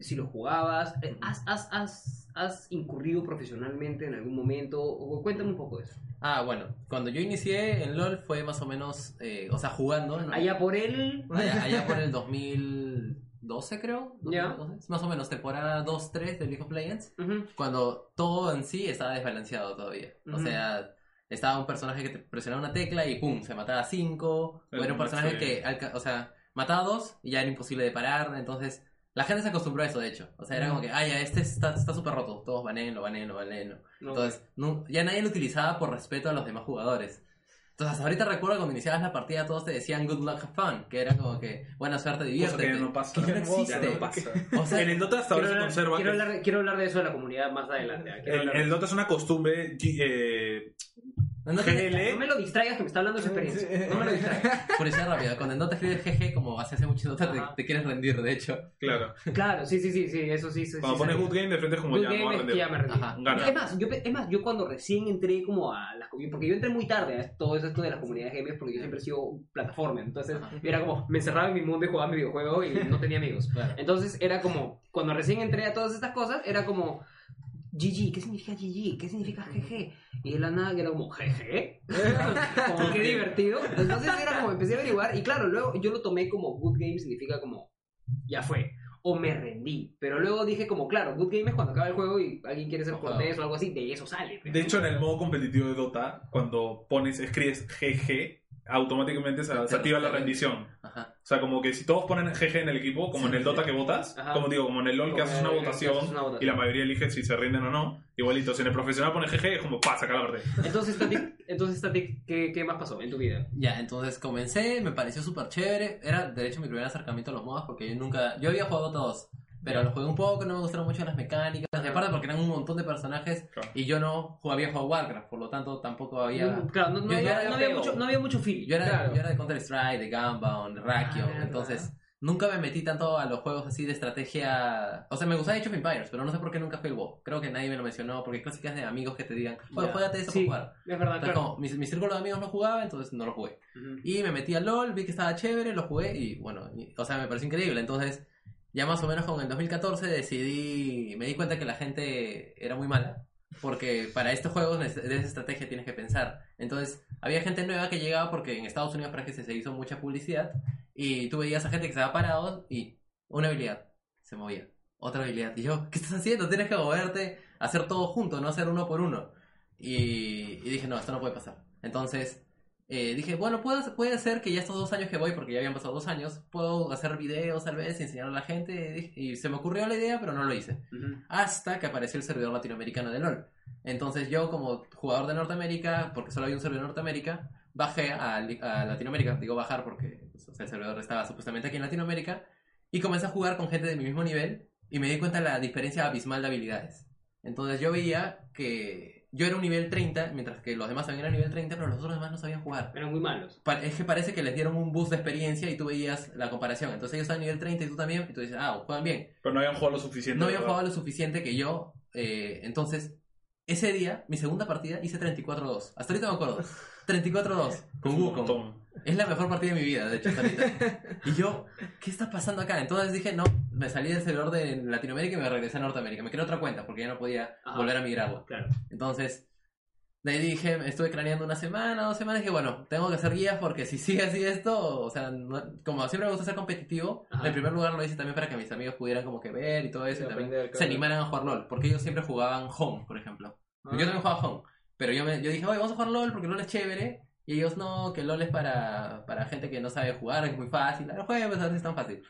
si lo jugabas, eh, ¿has, has, has, has incurrido profesionalmente en algún momento? O, cuéntame un poco de eso. Ah, bueno, cuando yo inicié en LOL fue más o menos, eh, o sea, jugando. ¿no? Allá por él. Allá, allá por el 2012, creo. Ya. 2012, Más o menos, temporada 2-3 de League of Legends. Cuando todo en sí estaba desbalanceado todavía. O sea, estaba un personaje que te presionaba una tecla y pum, se mataba a 5. O El era un personaje que, o sea, mataba a 2 y ya era imposible de parar. Entonces, la gente se acostumbró a eso, de hecho. O sea, era como que, ah, ya, este está está súper roto. Todos baneenlo, baneenlo, baneenlo. no. Entonces, no- ya nadie lo utilizaba por respeto a los demás jugadores. Entonces, hasta ahorita recuerdo cuando iniciabas la partida, todos te decían good luck, have fun, que era como que buena suerte, diviértete. que ya no pasa. Que ya no Ya existe. no pasa. O sea, En el Dota hasta ahora quiero, se hablar, conserva. quiero, que- hablar, quiero hablar de eso de la comunidad más adelante. quiero el, el. Dota es una costumbre eh, no te-. No me lo distraigas que me está hablando de su experiencia. No me lo distraigas. Curiosidad rápida, cuando en Dota escribes GG, como hace hace mucho Dota, te, te quieres rendir, de hecho. Claro. Claro, sí, sí, sí, sí, eso sí. sí Cuando sí pones. Good Game de frente es como Good ya, no Game va a es que ya me rendí. Es más, yo, es más, yo cuando recién entré como a las comunidades, porque yo entré muy tarde a todo esto de las comunidades gamers, porque yo siempre he sido plataforma, entonces Ajá. era como, me encerraba en mi mundo y jugaba mi videojuego y no tenía amigos. Claro. Entonces era como, cuando recién entré a todas estas cosas, era como, GG, ¿qué significa GG? ¿Qué significa GG? Y de la nada que era como, GG. como qué divertido. Entonces era como, empecé a averiguar y claro, luego yo lo tomé como Good Game significa como, ya fue. O me rendí. Pero luego dije como, claro, Good Game es cuando acaba el juego y alguien quiere ser cortés o algo así, de eso sale. De hecho, en el modo competitivo de Dota, cuando pones, escribes GG, automáticamente se, se activa la rendición. Ajá. O sea, como que si todos ponen GG en el equipo, como en el Dota que votas, Ajá. como digo, como en el LoL que Como haces una votación haces una votación. y la mayoría elige si se rinden o no, igualito. Si en el profesional pone GG, es como, pa, saca la partida. Entonces, Static, entonces, Static ¿qué, ¿qué más pasó en tu vida? Ya, entonces comencé, me pareció súper chévere. Era, de hecho, mi primer acercamiento a los modos porque yo nunca. Yo había jugado todos, pero lo jugué un poco, no me gustaron mucho las mecánicas. Y aparte, porque eran un montón de personajes Claro. y yo no jugaba- había jugado Warcraft, por lo tanto tampoco había. No, claro, no, no, Yo no- era no había mucho, no había mucho feeling. Yo era, Claro. yo era de Counter-Strike, de Gunbound, de Rakion, Ah, entonces nunca me metí tanto a los juegos así de estrategia. O sea, me gustaba Age of Empires, pero no sé por qué nunca fue el WoW. Creo que nadie me lo mencionó, porque hay clásicas de amigos que te digan, bueno, Ya. juégate eso Sí, para jugar. Es verdad, Entonces, claro. como mi, mi círculo de amigos no jugaba, entonces no lo jugué. Ujú. Y me metí a LOL, vi que estaba chévere, lo jugué y bueno, y- o sea, me pareció increíble. Entonces, ya más o menos con el 2014 decidí, me di cuenta que la gente era muy mala. Porque para estos juegos de esa estrategia tienes que pensar. Entonces, había gente nueva que llegaba porque en Estados Unidos para que se hizo mucha publicidad. Y tú veías a gente que estaba parado y una habilidad se movía. Otra habilidad. Y yo, ¿qué estás haciendo? Tienes que moverte, hacer todo junto, no hacer uno por uno. Y, y dije, no, esto no puede pasar. Entonces, eh, dije, bueno, puede, puede ser que ya estos dos años que voy, porque ya habían pasado dos años, puedo hacer videos tal vez y enseñar a la gente. Y, y se me ocurrió la idea, pero no lo hice. Ujú. Hasta que apareció el servidor latinoamericano de LOL. Entonces yo como jugador de Norteamérica, porque solo había un servidor de Norteamérica, bajé a, a Latinoamérica, digo bajar porque pues, el servidor estaba supuestamente aquí en Latinoamérica, y comencé a jugar con gente de mi mismo nivel y me di cuenta de la diferencia abismal de habilidades. Entonces yo veía que yo era un nivel 30, mientras que los demás también eran nivel 30, pero los otros demás no sabían jugar. Eran muy malos. Pa- Es que parece que les dieron un boost de experiencia y tú veías la comparación. Entonces ellos estaban nivel 30 y tú también, y tú dices, ah, juegan bien. Pero no habían jugado lo suficiente. No habían jugado lo suficiente que yo. eh, entonces, ese día, mi segunda partida, hice 34-2. Hasta ahorita me acuerdo. 34-2 con Wukong. Es la mejor partida de mi vida, de hecho, hasta ahorita. Y yo, ¿qué está pasando acá? Entonces dije, no, me salí del servidor de Latinoamérica y me regresé a Norteamérica. Me creé otra cuenta porque ya no podía Ajá. volver a migrarlo. Claro. Entonces, de ahí dije, estuve craneando una semana, dos semanas, y dije, bueno, tengo que hacer guías porque si sigue así esto, o sea, no- como siempre me gusta ser competitivo, Ajá. en primer lugar lo hice también para que mis amigos pudieran como que ver y todo eso, Sí, y también aprender, se claro. animaran a jugar LOL, porque ellos siempre jugaban home, por ejemplo. Yo también jugaba Hong. Pero yo, me, yo dije, oye, vamos a jugar LOL porque LOL es chévere. Y ellos no, que LOL es para, para gente que no sabe jugar, es muy fácil. El juego pues, es tan fácil.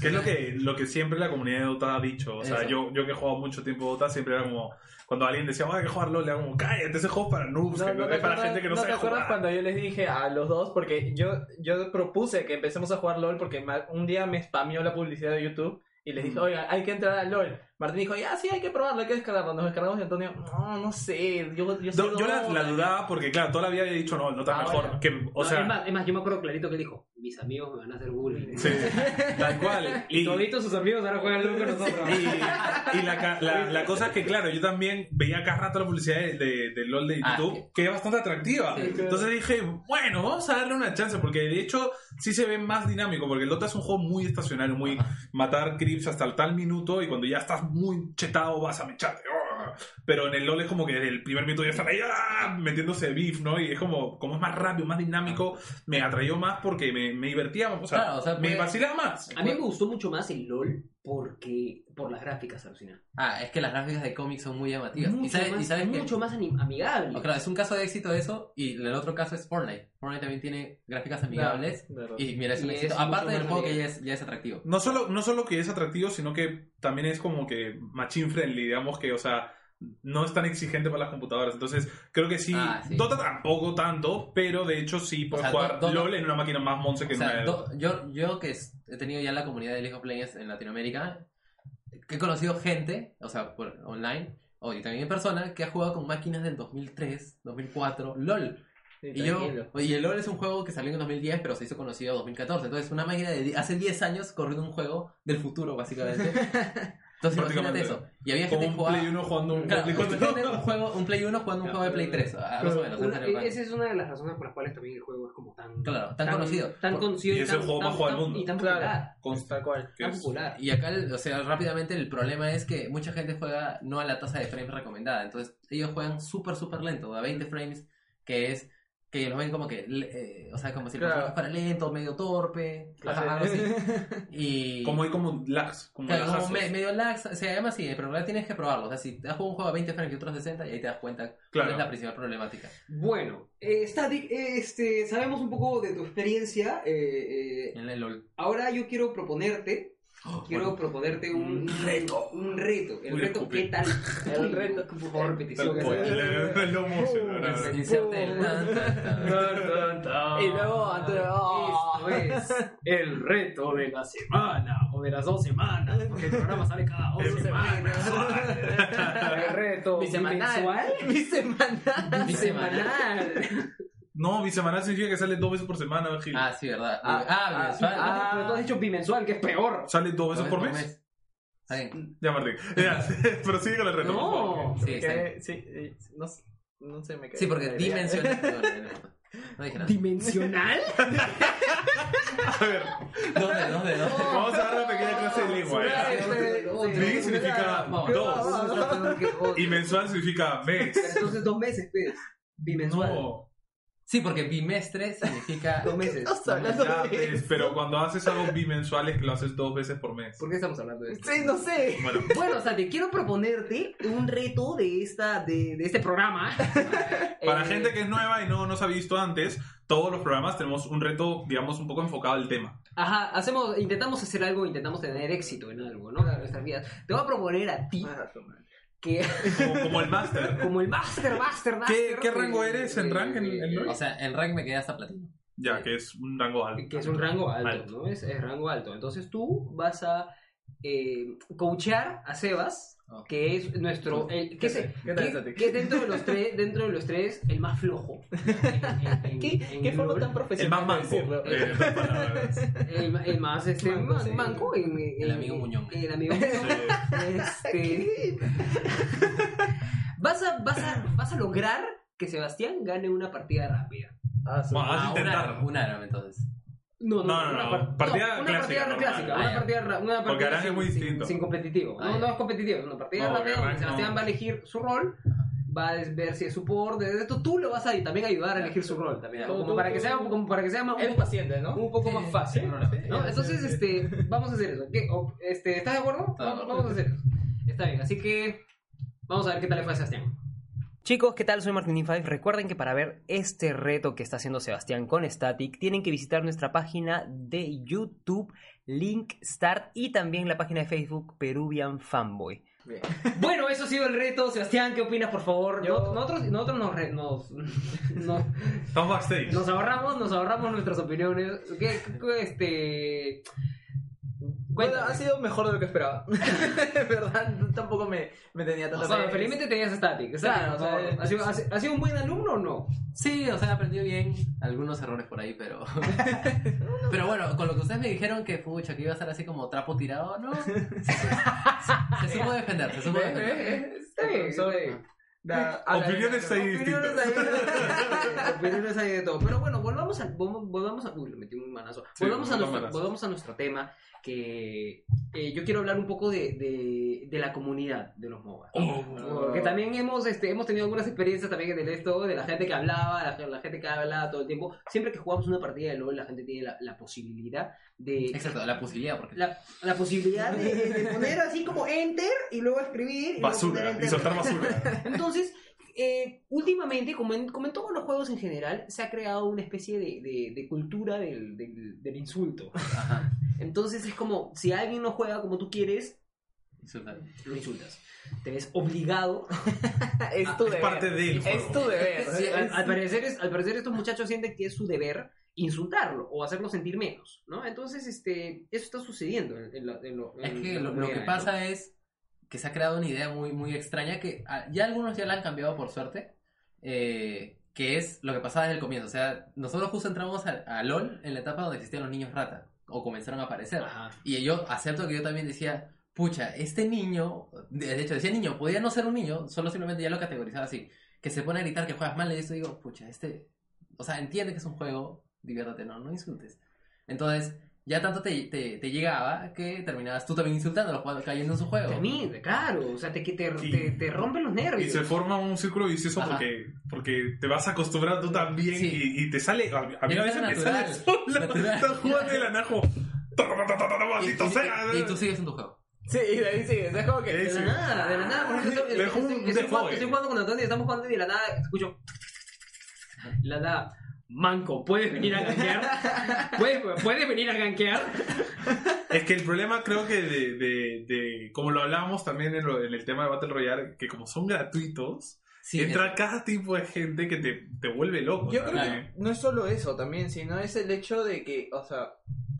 Que es lo que, lo que siempre la comunidad de Dota ha dicho. O sea, Eso. yo, yo que he jugado mucho tiempo Dota, siempre era como. Cuando alguien decía, "Oh, hay que jugar LOL, le hago como, cállate, ese juego es para noobs, que no, es para gente que no, ¿no sabe te acuerdas jugar. cuando yo les dije a los dos? Porque yo, yo propuse que empecemos a jugar LOL porque ma- un día me spameó la publicidad de YouTube y les dije, Mm. oiga, hay que entrar a LOL. Martín dijo, ya, sí, hay que probarlo, hay que descargarlo. Nos descargamos y Antonio, no, no sé, yo, yo, No, yo la, Dota". la dudaba porque, claro, toda la vida había dicho, no, no está Ah, mejor. bueno. Que, o No, sea, es, más, es más, yo me acuerdo clarito que él dijo, mis amigos me van a hacer bullying. sí, tal cual. Y toditos sus amigos ahora juegan LOL con nosotros. Y, y la, ca- la, la cosa es que, claro, yo también veía cada rato la publicidad de, de, de LOL de Ah, YouTube, que es bastante atractiva. Sí. Entonces dije, bueno, vamos a darle una chance, porque de hecho sí se ve más dinámico, porque el Dota es un juego muy estacionario, muy matar creeps hasta el tal minuto, y cuando ya estás muy chetado vas a mecharte. ¡oh! Pero en el LOL es como que desde el primer minuto ya están ahí ¡ah! metiéndose beef, ¿no? Y es como, como es más rápido, más dinámico, me atrayó más porque me, me divertía, o sea, Claro, o sea, me puede- vacilaba más. A mí me gustó mucho más el LOL porque por las gráficas alucinan. Ah, es que las gráficas de cómics son muy llamativas. Mucho y sabes, más, y sabes que- mucho más ani- amigable. Oh, claro, es un caso de éxito eso, y el otro caso es Fortnite. Fortnite también tiene gráficas amigables. Verdad. Y mira, es un Y éxito. es Aparte del más juego que amigable. ya es, ya es atractivo. No solo, no solo que es atractivo, sino que también es como que machine friendly, digamos que, o sea, no es tan exigente para las computadoras. Entonces, creo que sí, Ah, sí. Dota tampoco tanto, pero de hecho sí puedes sea, jugar Dota- LOL en una máquina más monce que O en una de yo, yo que he tenido ya la comunidad de League of Legends en Latinoamérica, que he conocido gente, o sea, por online, o y también en persona, que ha jugado con máquinas del 2003, 2004, LOL. Sí, Y yo, y el LOL es un juego que salió en 2010, pero se hizo conocido en 2014. Entonces, una máquina de hace 10 años corriendo un juego del futuro, básicamente. Entonces, imagínate eso. Y había gente que un jugaba. Play 1 jugando un Claro, Play imagínate 4. un, juego, un Play 1 jugando un juego de Play 3, ah, más o menos. en Una- serio, esa es una de las razones por las cuales también el juego es como tan... Claro, tan conocido. Tan conocido Y es el tan- juego más jugado del mundo. Y tan Claro. popular. Cual. Tan popular. Y acá, o sea, rápidamente el problema es que mucha gente juega no a la tasa de frames recomendada. Entonces, ellos juegan súper, súper lento, a 20 frames, que es que los ven como que, eh, o sea, como si el Claro. personaje fuera lento, medio torpe, ajá, algo así. Y. Como hay como lags, como Claro, como me- medio lags, se llama así, pero en realidad tienes que probarlo. O sea, si te has jugado un juego a 20 frames y otro a 60, y ahí te das cuenta cuál Claro. es la principal problemática. Bueno, eh, Static, eh, este, sabemos un poco de tu experiencia. eh, eh, En el LOL. ahora yo quiero proponerte, quiero proponerte un, Un reto. Un reto. El Uy, reto. ¿qué tal? El reto. Por favor, repetición. El-. Y luego Antonio, oh. Esto es el reto de la semana o de las dos semanas, porque el programa sale cada dos Es semanas. El reto Bisemanal. mensual, Bisemanal. bisemanal. No, bisemanal significa que sale dos veces por semana, Gil. Ah, sí, verdad. Ah, Ah, ah, mensual. ah. Pero tú has dicho bimensual, que es peor. ¿Sale dos veces Dos por veces mes? Está bien. Ya, Martín. Ya, prosigue con el reto. No. Sí, está bien. Que- sí, eh, no, sé- no sé, me cae Sí, porque dimensional. no, no dije nada. ¿Dimensional? A ver, ¿Dónde, dónde, dónde? vamos a dar una pequeña clase de lengua. Di significa dos. Y mensual significa mes. Entonces dos meses, pues. Bimensual. No. Sí, porque bimestre significa. Dos meses. Hablando Ya, de pues, eso. pero cuando haces algo bimensual es que lo haces dos veces por mes. ¿Por qué estamos hablando de esto? Sí, no sé. Bueno, Bueno, o sea, te quiero proponerte un reto de esta, de, de este programa. para Eh, gente que es nueva y no nos ha visto antes, todos los programas tenemos un reto, digamos, un poco enfocado al tema. Ajá, hacemos, intentamos hacer algo, intentamos tener éxito en algo, ¿no? En nuestras vidas. Te voy a proponer a ti Ah. Que, Como, como el máster. como el master, master, master. ¿Qué, rango eres en rank en, en LoL? O sea, en rank me quedé hasta platino. Ya, que es un rango alto. que es un rango alto, Alto. ¿no? Es, es rango alto. Entonces tú vas a eh, coachear a Sebas. Que es nuestro... el- que, es, ¿Qué tal, que- Static? que es dentro de los tres, dentro de los tres, el más flojo. En- en- ¿Qué, en qué forma tan El profesional más de manco. Eh. El, el más este, Manco, man- sí. manco. El amigo Muñón. El amigo Muñón. Este, vas, a, vas, a, vas a lograr que Sebastián gane una partida rápida. Ah, Bueno. Vas a Ah, un intentar. Aram, un Aram entonces. No, No, no, una no, par- partida una clásica, partida clásica, una partida, una Porque partida Aran es sin, muy sin- distinto. sin competitivo. Ah, no, no es competitivo, es una partida No, rápida donde Sebastián no. va a elegir su rol, va a ver si es support, de esto tú lo vas a también ayudar a elegir su rol también, como tú- para que sea como para que sea más, Eres paciente, ¿no? un poco más fácil. Sin. ¿no? Entonces, este, vamos a hacer eso. ¿Qué? Este, ¿Estás de acuerdo? Vamos, acuerdo. vamos a hacer eso. Está bien, así que vamos a ver qué tal le fue a Sebastián. Chicos, ¿qué tal? Soy Martin 5 Recuerden que para ver este reto que está haciendo Sebastián con Static, tienen que visitar nuestra página de YouTube, Link Start, y también la página de Facebook Peruvian Fanboy. Bien. Bueno, eso ha sido el reto. Sebastián, ¿qué opinas, por favor? Yo- Nosotros, nosotros nos, re- nos, nos, nos ahorramos, nos ahorramos nuestras opiniones. ¿Qué, qué- este... Bueno, Cuéntame. ha sido mejor de lo que esperaba. ¿Verdad? Tampoco me, me tenía O tanta sea, fe. felizmente tenías Static. Claro, o sea. ¿Ha sido, ha sido- ha sido un buen alumno o no? Sí, o sea, aprendió bien. Algunos errores por ahí, pero. pero bueno, con lo que ustedes me dijeron que pucha, que iba a ser así como trapo tirado, ¿no? Se, se- se supo defender, se supo defender. ve, ve, Da- Opiniones ahí Opiniones hay, opiniones hay de todo. Pero bueno, volvamos a, vol- volvamos a, uy, le metí un manazo. Sí, volvamos, a nuestro, manazo. volvamos a nuestro tema, que eh, yo quiero hablar un poco de, de, de la comunidad de los MOBA. Oh. Porque también hemos, este, hemos tenido algunas experiencias también en esto, de la gente que hablaba, la, la gente que hablaba todo el tiempo. Siempre que jugamos una partida de LoL, la gente tiene la, la posibilidad de... Exacto, la posibilidad, porque. La, la posibilidad de, de poner así como enter y luego escribir y luego Basura. enter. Y soltar basura. Entonces, eh, últimamente, como en, como en todos los juegos en general, se ha creado una especie de, de- de cultura del, del- del insulto. Ajá. Entonces es como, si alguien no juega como tú quieres, lo insultas. Te ves obligado. Es tu Es deber. parte del Es juego. tu deber. Sí, al, Es- al parecer es- al parecer estos muchachos sienten que es su deber insultarlo o hacerlo sentir menos, ¿no? Entonces, este, eso está sucediendo en, en la- en lo- Es que lo, lo que pasa es que se ha creado una idea muy, muy extraña que ah, ya algunos ya la han cambiado por suerte. eh, que es lo que pasaba desde el comienzo. O sea, nosotros justo entramos a, a LOL en la etapa donde existían los niños rata. O comenzaron a aparecer. Ajá. Y yo acepto que yo también decía, pucha, este niño, de de hecho decía niño, podía no ser un niño, solo simplemente ya lo categorizaba así, que se pone a gritar que juegas mal y eso digo, pucha, este, o sea, entiende que es un juego, diviértete, no, no insultes. Entonces, ya tanto te, te, te llegaba que terminabas tú también insultándolo, cayendo en su juego. También, claro, o sea, te, te, Y- te, te rompen los nervios. Y se forma un círculo vicioso Ajá. porque, porque te vas acostumbrando tú también Sí. y, y te sale. A, a mí a veces sale me natural, sale solo. natural. Estás jugando el anajo. Y, Maldito y- sea. y- y tú sigues en tu juego. Sí, y de ahí sigues. Es como que. De la nada, de la nada. Por ejemplo, estoy, estoy jugando, desfogue. estoy jugando con Antonio y estamos jugando y de la nada escucho. La nada. Manco, ¿puedes venir a gankear? ¿Puedes, ¿Puedes venir a gankear? Es que el problema creo que de, de, de- como lo hablábamos también en, lo- en el tema de Battle Royale, que como son gratuitos, Sí, entra cada tipo de gente que te, te vuelve loco. Yo creo que no es solo eso también, sino es el hecho de que, o sea,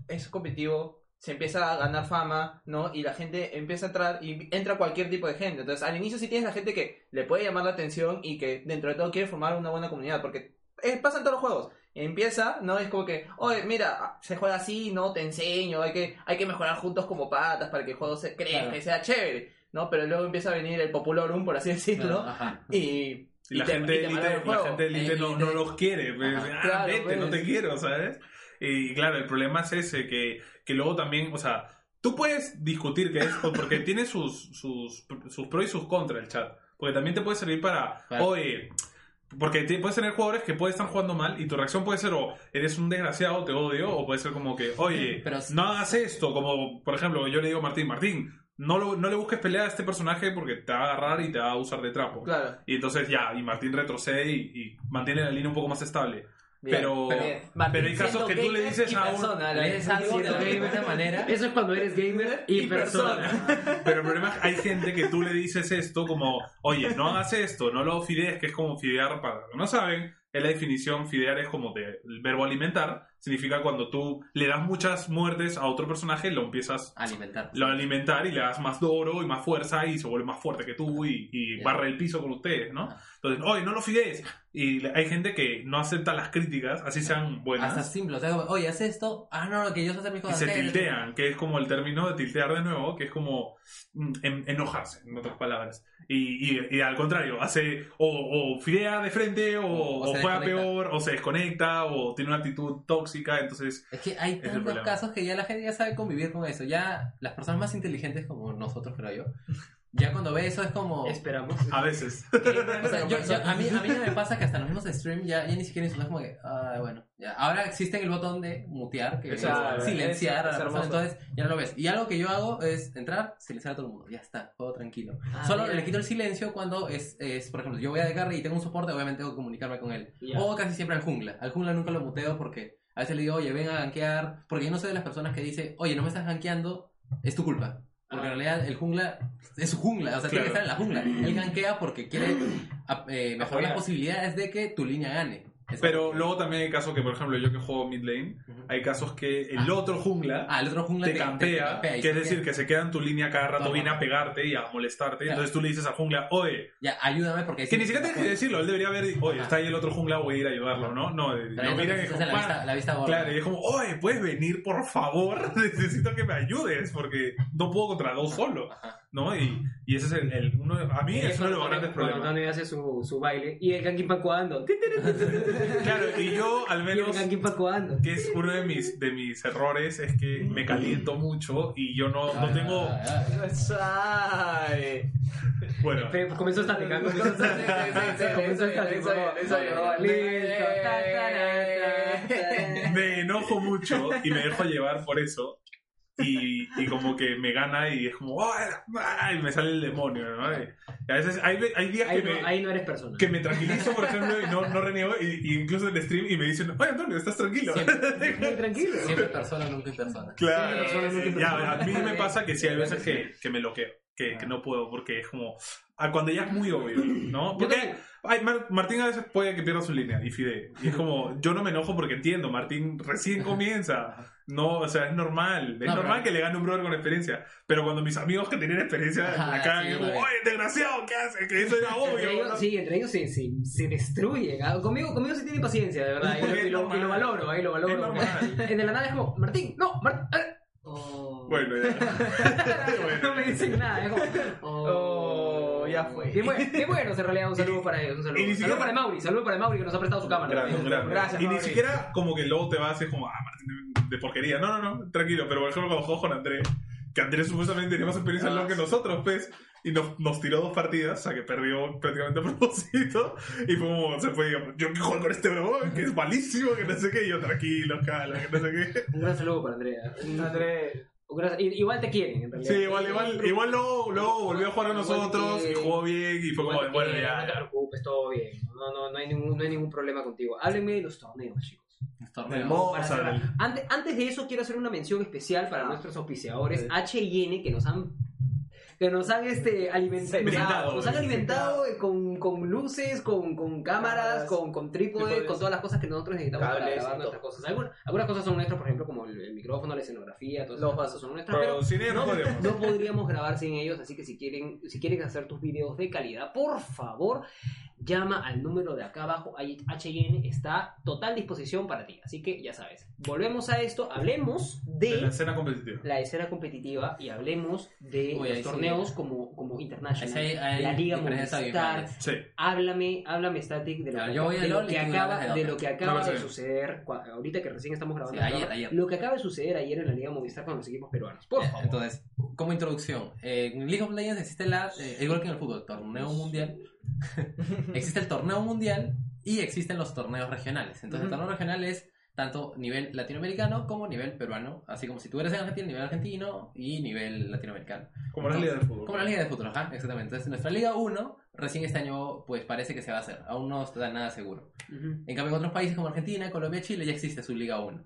es competitivo, se empieza a ganar fama, ¿no? Y la gente empieza a entrar y entra cualquier tipo de gente. Entonces, al inicio sí tienes la gente que le puede llamar la atención y que dentro de todo quiere formar una buena comunidad, porque eh, pasa en todos los juegos. Empieza, ¿no? Es como que, oye, mira, se juega así, ¿no? Te enseño, hay que, hay que mejorar juntos como patas para que el juego se crezca Claro. y sea chévere, ¿no? Pero luego empieza a venir el populorum, por así decirlo, Ajá. y... Y la te- gente y te élite, matan el la juego. gente élite Eh, no, los quiere. pues, Ajá. ah, Claro, vete, no pues. te quiero, ¿sabes? Y claro, el problema es ese, que, que luego también, o sea, tú puedes discutir que es, porque tiene sus, sus, sus pros y sus contras el chat. Porque también te puede servir para, Claro. oye, porque te- puedes tener jugadores que pueden estar jugando mal y tu reacción puede ser o eres un desgraciado, te odio, o puede ser como que, oye, Pero- no hagas esto, como por ejemplo yo le digo a Martín, Martín, no, lo- no le busques pelea a este personaje porque te va a agarrar y te va a usar de trapo. Claro. Y entonces ya, y Martín retrocede y, y mantiene la línea un poco más estable. Bien, pero, pero- pero, bien. hay casos que tú le gamer dices a un... persona, la- Lees algo de manera. Eso es cuando eres gamer y, Y persona. Pero el problema es que hay gente que tú le dices esto como, oye, no hagas esto, no lo fidees, que es como fidear, para no saben, es la definición, fidear es como de, el verbo alimentar, significa cuando tú le das muchas muertes a otro personaje, lo empiezas Alimentar. lo alimentar y le das más oro y más fuerza y se vuelve más fuerte que tú y, y barre el piso con ustedes, ¿no? Ah. Entonces, oye, no lo fidees. Y hay gente que no acepta las críticas, así sean buenas, Hasta simple, o sea, como, oye, haz esto. Ah, no, no, que yo sé hacer mis y cosas. se ¿qué? tiltean, que es como el término de tiltear de nuevo, que es como mm, en- enojarse, en otras palabras. Y, y- y al contrario, hace o, o fidea de frente, o, O- o se juega peor, o se desconecta, o tiene una actitud tóxica, entonces... Es que hay tantos casos que ya la gente ya sabe convivir con eso. Ya las personas más inteligentes como nosotros, creo yo, ya cuando ve eso es como... Esperamos. A veces. O sea, yo- yo- a, mí, a mí no me pasa que hasta los mismos stream ya, ya ni siquiera insultas como que, ah, bueno, ya. ahora existe el botón de mutear, que es silenciar es- a la es persona, entonces ya no lo ves. Y algo que yo hago es entrar, silenciar a todo el mundo, ya está, todo tranquilo. Ah, Solo le quito el silencio cuando es, es, por ejemplo, yo voy a de carry y tengo un soporte, obviamente tengo que comunicarme con él. Ya. O casi siempre al jungla. Al jungla nunca lo muteo porque a veces le digo, oye, ven a gankear, porque yo no soy de las personas que dice, oye, no me estás gankeando, es tu culpa. Porque en realidad el jungla es su jungla, o sea, tiene que estar en la jungla. Él gankea porque quiere eh, mejorar las posibilidades de que tu línea gane. Pero luego también hay casos que, por ejemplo, yo que juego mid lane, hay casos que el Ah. otro jungla Ah, el otro jungla te campea, campea y que es decir, que se queda en tu línea cada rato, Todo viene a pegarte y a molestarte. Claro. Entonces tú le dices al jungla, oye, Ya, ayúdame porque... que ni siquiera tienes que decirlo, él debería haber, oye, está ahí el otro jungla, voy a ir a ayudarlo, ¿no? No, eh, lo miran y es como, la vista, la vista. Claro, y es como, oye, puedes venir, por favor, necesito que me ayudes, porque no puedo contra dos solo, Ajá. ¿no? Y, y ese es el, el- uno, a mí es uno de los grandes Cuando problemas. Tony hace su, su baile y el Kankin Pacoando. Claro, y yo al menos... Que es uno de mis, de mis errores, es que me caliento mucho y yo no, no tengo... Ah, Ay. Bueno, Comenzó estática. Comenzó estática. Comenzó ta, ta. me enojo mucho y me dejo llevar por eso. Y, y como que me gana y es como, ¡ay! ay", y me sale el demonio, ¿no? Y a veces hay, hay días Ahí que, no, me, ahí no eres persona. que me tranquilizo, por ejemplo, y no, no reniego, y, y incluso en el stream, y me dicen, oye, Antonio, ¿estás tranquilo? Siempre. Muy tranquilo. Siempre persona, nunca persona. Claro, sí, sí, sí. ya, a mí me pasa que sí hay veces que, que me bloqueo, que, que no puedo, porque es como, ah, cuando ya es muy obvio, ¿no? Porque. Ay, Mar- Martín a veces puede que pierda su línea, y Fide, y es como, yo no me enojo porque entiendo, Martín recién comienza, no, o sea, es normal, es No, normal pero- que le gane un brother con experiencia, pero cuando mis amigos que tienen experiencia Ajá, la cagan, sí, como, oye, desgraciado, ¿qué haces? Que eso era Entre obvio, ellos, ¿no? sí, entre ellos se, se, se destruyen. Ah, Conmigo, conmigo sí tienen paciencia, de verdad. Y, y lo, y lo valoro, ahí lo valoro. Es de la nada es como, Martín, no, Martín. Bueno, ya. no me dicen nada, es como. Oh, ya fue. Qué bueno, qué bueno, en realidad, un saludo para ellos. Un saludo. Y ni siquiera- Saludo para Mauri, saludo para Mauri que nos ha prestado su cámara. Gracias, gracias. Gracias, y ni Mauri. siquiera como que luego te vas y es como, ah, Martín, de, de porquería. No, no, no, tranquilo. Pero por ejemplo, cuando jugamos con Andrés, que Andrés supuestamente tenía más experiencia en Ah, LoL que nosotros, pues, y nos, nos tiró dos partidas, o sea, que perdió prácticamente a propósito. Y fue como, se fue, digamos, yo que juego con este bro, que es malísimo, que no sé qué, y yo tranquilo, cala, que no sé qué. Un gran saludo para Andrea. André. Igual te quieren, en realidad. Sí, igual, igual, igual luego, luego volvió a jugar a nosotros y jugó bien, y fue como, bueno, ya. No te preocupes, todo bien. No, no, no, hay ningún, no hay ningún problema contigo. Háblenme de los torneos, chicos. Los torneos. Antes, antes de eso, quiero hacer una mención especial para Ah. nuestros auspiciadores Sí. H y N que nos han que nos han este alimentado, nos, Brindado. han- nos han alimentado con, con luces, con, con cámaras, con, con trípodes, trípodes. con todas las cosas que nosotros necesitamos para Cables grabar todo. nuestras cosas. Algunas, algunas cosas son nuestras, por ejemplo, como el, el micrófono, la escenografía, todas Los esas cosas vasos. son nuestras, Pero pero sin ellos no podríamos. no podríamos grabar sin ellos, así que si quieren, si quieren hacer tus videos de calidad, por favor, llama al número de acá abajo, ahí HN está total disposición para ti. Así que ya sabes, volvemos a esto, hablemos De la de escena competitiva. la escena competitiva y hablemos de los sí. torneos como, como international, hay la Liga Movistar. Sí. Háblame, háblame Static de lo, que, de lo acaba, de lo que acaba de suceder, ahorita que recién estamos grabando Sí, ayer, ayer. lo que acaba de suceder ayer en la Liga Movistar con los equipos peruanos. Por favor. Entonces, como introducción, eh, en League of Legends existe la, eh, igual que en el fútbol, torneo mundial. Existe el torneo mundial y existen los torneos regionales. Entonces, el Ujú. torneo regional es tanto nivel latinoamericano como nivel peruano. Así como si tú eres en Argentina, nivel argentino y nivel latinoamericano. Como la liga de fútbol. Como la Liga de Fútbol, ajá, exactamente. Entonces, nuestra Liga 1, recién este año, pues parece que se va a hacer. Aún no está nada seguro. Ujú. En cambio, en otros países como Argentina, Colombia, Chile ya existe su Liga 1.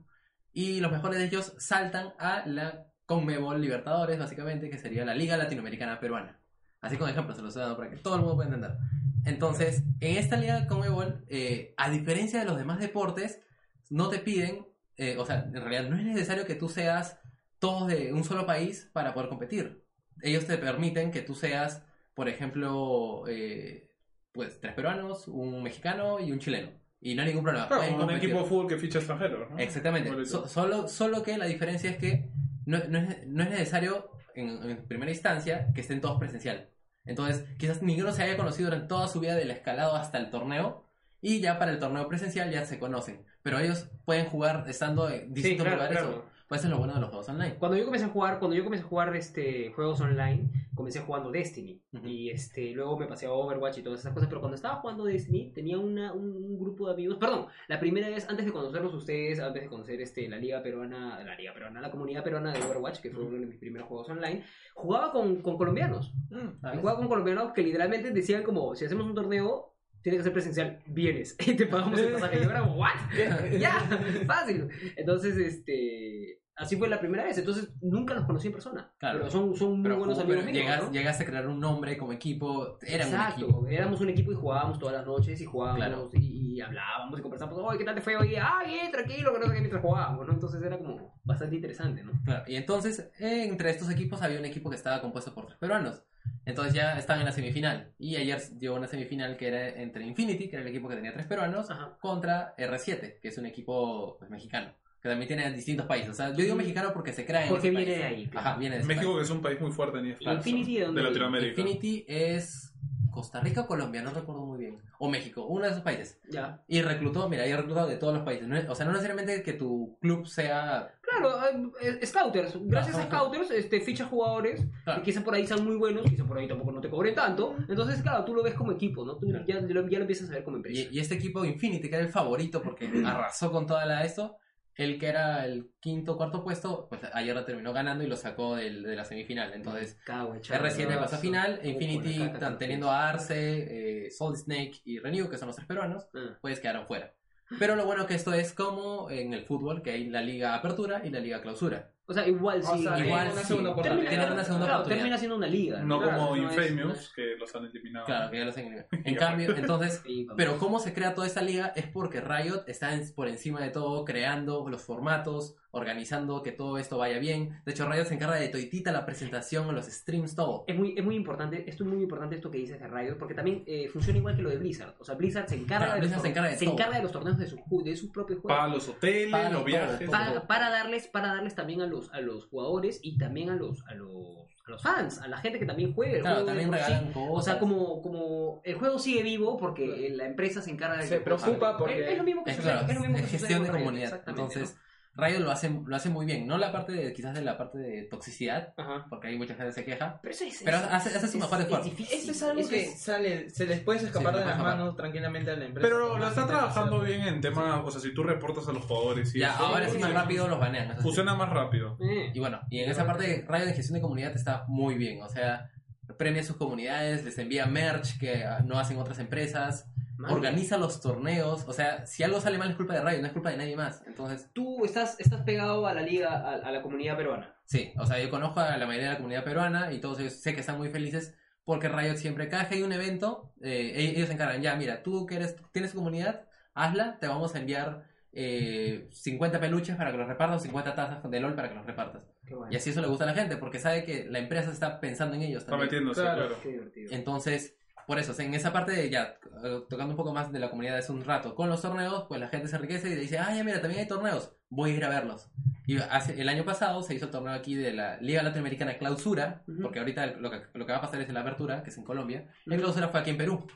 Y los mejores de ellos saltan a la Conmebol Libertadores, básicamente, que sería la Liga Latinoamericana Peruana. Así con ejemplos se los he dado para que todo el mundo pueda entender. Entonces, en esta Liga Conmebol, eh, a diferencia de los demás deportes, no te piden, eh, o sea, en realidad no es necesario que tú seas todos de un solo país para poder competir. Ellos te permiten que tú seas, por ejemplo, eh, pues tres peruanos, un mexicano y un chileno. Y no hay ningún problema. Claro, como un competir. equipo de fútbol que ficha extranjeros. ¿no? Exactamente. So- solo, solo que la diferencia es que no, no es, no es necesario, en, en primera instancia, que estén todos presencial. Entonces, quizás ninguno se haya conocido durante toda su vida del escalado hasta el torneo. Y ya para el torneo presencial ya se conocen. Pero ellos pueden jugar estando en distintos claro, lugares. claro. Pues eso es lo bueno de los juegos online. Cuando yo comencé a jugar, cuando yo comencé a jugar este, juegos online, comencé jugando Destiny. Ujú. Y este, luego me pasé a Overwatch y todas esas cosas. Pero cuando estaba jugando Destiny, tenía una, un, grupo de amigos. Perdón, la primera vez, antes de conocerlos ustedes, antes de conocer este, la Liga Peruana, la Liga Peruana, la comunidad peruana de Overwatch, que fue uno de mis primeros juegos online, jugaba con, con colombianos. Ah, Y jugaba con colombianos que literalmente decían como, si hacemos un torneo, tiene que ser presencial, vienes. Y te pagamos el pasaje. Yo era como, ¿what? ya, fácil. Entonces, este... Así fue la primera vez, entonces nunca los conocí en persona. Claro. Pero son, son muy Pero, buenos pero amigos míos. llegas- ¿no? llegaste a crear un nombre como equipo. Eran Exacto, un equipo. éramos un equipo y jugábamos todas las noches y jugábamos Claro. y, y hablábamos y conversábamos, oye, ¿qué tal te fue hoy? Ay, bien, tranquilo, que no sé qué mientras jugábamos, ¿no? Entonces era como bastante interesante, ¿no? Claro, y entonces entre estos equipos había un equipo que estaba compuesto por tres peruanos. Entonces ya están en la semifinal. Y ayer dio una semifinal que era entre Infinity, que era el equipo que tenía tres peruanos, Ajá. contra R7, que es un equipo pues, mexicano, que también tiene distintos países. O sea, yo digo mexicano porque se crea en Porque ese viene país. de ahí, claro. Ajá, viene de ese México, país. que es un país muy fuerte en eFootball. Infinity, ¿de dónde de? Latinoamérica. Infinity es Costa Rica o Colombia, no recuerdo muy bien. O México, uno de esos países. Ya. Y reclutó, mira, y reclutado de todos los países. No es- o sea, no necesariamente que tu club sea... Claro, eh, eh, Scouters. Gracias a Ajá. Scouters, este, ficha jugadores Claro. que quizá por ahí sean muy buenos, quizá por ahí tampoco no te cobren tanto. Entonces, claro, tú lo ves como equipo, ¿no? Tú Claro. ya, ya lo, ya lo empiezas a ver como empresa. Y, y este equipo Infinity, que era el favorito porque arrasó con toda la esto, el que era el quinto o cuarto puesto, pues ayer terminó ganando y lo sacó del- de la semifinal. Entonces, chaval. R7 pasó a final, Infinity, caca teniendo a Arce, eh, Solid Snake y Renew, que son los tres peruanos, Ah. pues quedaron fuera. Pero lo bueno que esto es como en el fútbol, que hay la liga apertura y la liga clausura. O sea, igual O sí. sea, igual una sí. segunda oportunidad. Termina, una segunda claro, oportunidad. termina siendo una liga. No Claro, como no Infamous, es- que los han eliminado. Claro, que ya los han eliminado. En cambio, entonces. Pero cómo se crea toda esta liga es porque Riot está en- por encima de todo, creando los formatos, organizando que todo esto vaya bien. De hecho, Riot se encarga de toitita la presentación, los streams, todo. Es muy, es muy importante, esto es muy importante esto que dices de Riot, porque también eh, funciona igual que lo de Blizzard. O sea, Blizzard se encarga, Claro, de, Blizzard los se encarga de se todo. encarga de los torneos de, su, ju- de sus propios juegos. Para los hoteles, Para los viajes. para, para darles, para darles también a los, a los jugadores y también a los, a los, a los fans, a la gente que también juega el Claro, juego. también sí. O sea, como, como el juego sigue vivo porque la empresa se encarga de Se preocupa porque- es, es lo mismo que Es, sucede, claro, es lo mismo que sucede gestión de comunidad. exactamente, Entonces, Riot lo hace, lo hace muy bien. No la parte de, quizás de la parte de toxicidad, porque hay mucha gente que se queja. Pero, eso es, Pero es- hace- hace su es- mejor es esfuerzo. difícil. Eso es algo Eso que es- sale, se les puede escapar Sí, de las manos tranquilamente a la empresa. Pero lo está trabajando bien en tema, o sea, si tú reportas a los jugadores y Ya, eso, ahora sí más rápido los banean. Funciona más rápido. Eh. Y bueno, y en esa parte Riot de gestión de comunidad está muy bien. O sea, premia a sus comunidades, les envía merch que ah, no hacen otras empresas, Organiza los torneos. O sea, si algo sale mal es culpa de Riot, no es culpa de nadie más. Entonces, Tú estás, estás pegado a la liga, a, a la comunidad peruana. sí, o sea, yo conozco a la mayoría de la comunidad peruana y todos ellos sé que están muy felices porque Riot siempre, cada que hay un evento, eh, ellos ellos se encargan, ya, mira, tú que eres, tienes comunidad, hazla, te vamos a enviar eh, 50 peluches para que los repartas, o 50 tazas de LOL para que los repartas. Qué bueno. Y así eso le gusta a la gente, porque sabe que la empresa está pensando en ellos Está metiéndose, Claro. claro. Qué divertido. Entonces, por eso, en esa parte de ya, eh, tocando un poco más de la comunidad hace un rato, con los torneos, pues la gente se enriquece y dice, ah, ya mira, también hay torneos, voy a ir a verlos. Y hace, el año pasado se hizo el torneo aquí de la Liga Latinoamericana Clausura, porque ahorita lo que, lo que va a pasar es la apertura, que es en Colombia. La. Clausura fue aquí en Perú.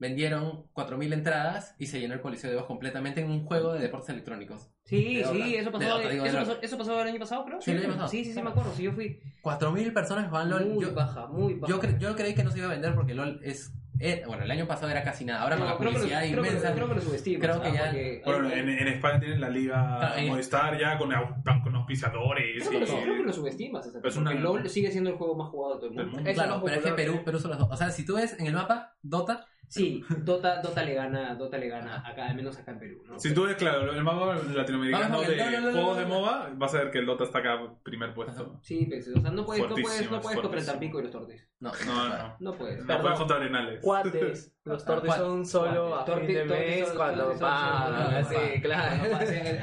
Vendieron 4.000 entradas y se llenó el Coliseo de Voz completamente en un juego de deportes electrónicos. Sí, De sí, eso pasó, Dota, digo, eso, pasó, eso pasó el año pasado, creo. Sí, el año pasado. Sí, sí, sí, me acuerdo. Sí, yo fui 4.000 personas jugaban LOL. muy Yo, baja, muy baja. yo, cre- yo creí que no se iba a vender porque LOL es... eh, bueno, el año pasado era casi nada. Ahora con No, la creo que lo- publicidad creo que- inmensa... Creo que lo subestimas. creo que ¿ah? ya- Porque- Bueno, en, en España tienen la liga Ah, en- Movistar ya con, con auspiciadores. Creo que, lo, y- creo que lo subestimas. Es porque una- LOL sigue siendo el juego más jugado de todo el Del mundo. Claro, pero es que. Perú, Perú son las dos. O sea, si tú ves en el mapa, Dota, Sí, Dota, Dota le gana, Dota le gana acá, al menos acá en Perú. ¿no? Si tú ves, claro, el mapa latinoamericano de no, no, no, juegos no, de no. MOBA, vas a ver que el Dota está acá primer puesto. Sí, pues, o sea, no puedes, no puedes, no puedes contra el fuertísimo. Tampico y los tortes. no. No, no. No puedes. No Perdón. puedes contra Arenales. Cuates. Los tortes Cuates. son solo a Torti- fin de tortis mes cuando tortis pagan. Sí, claro.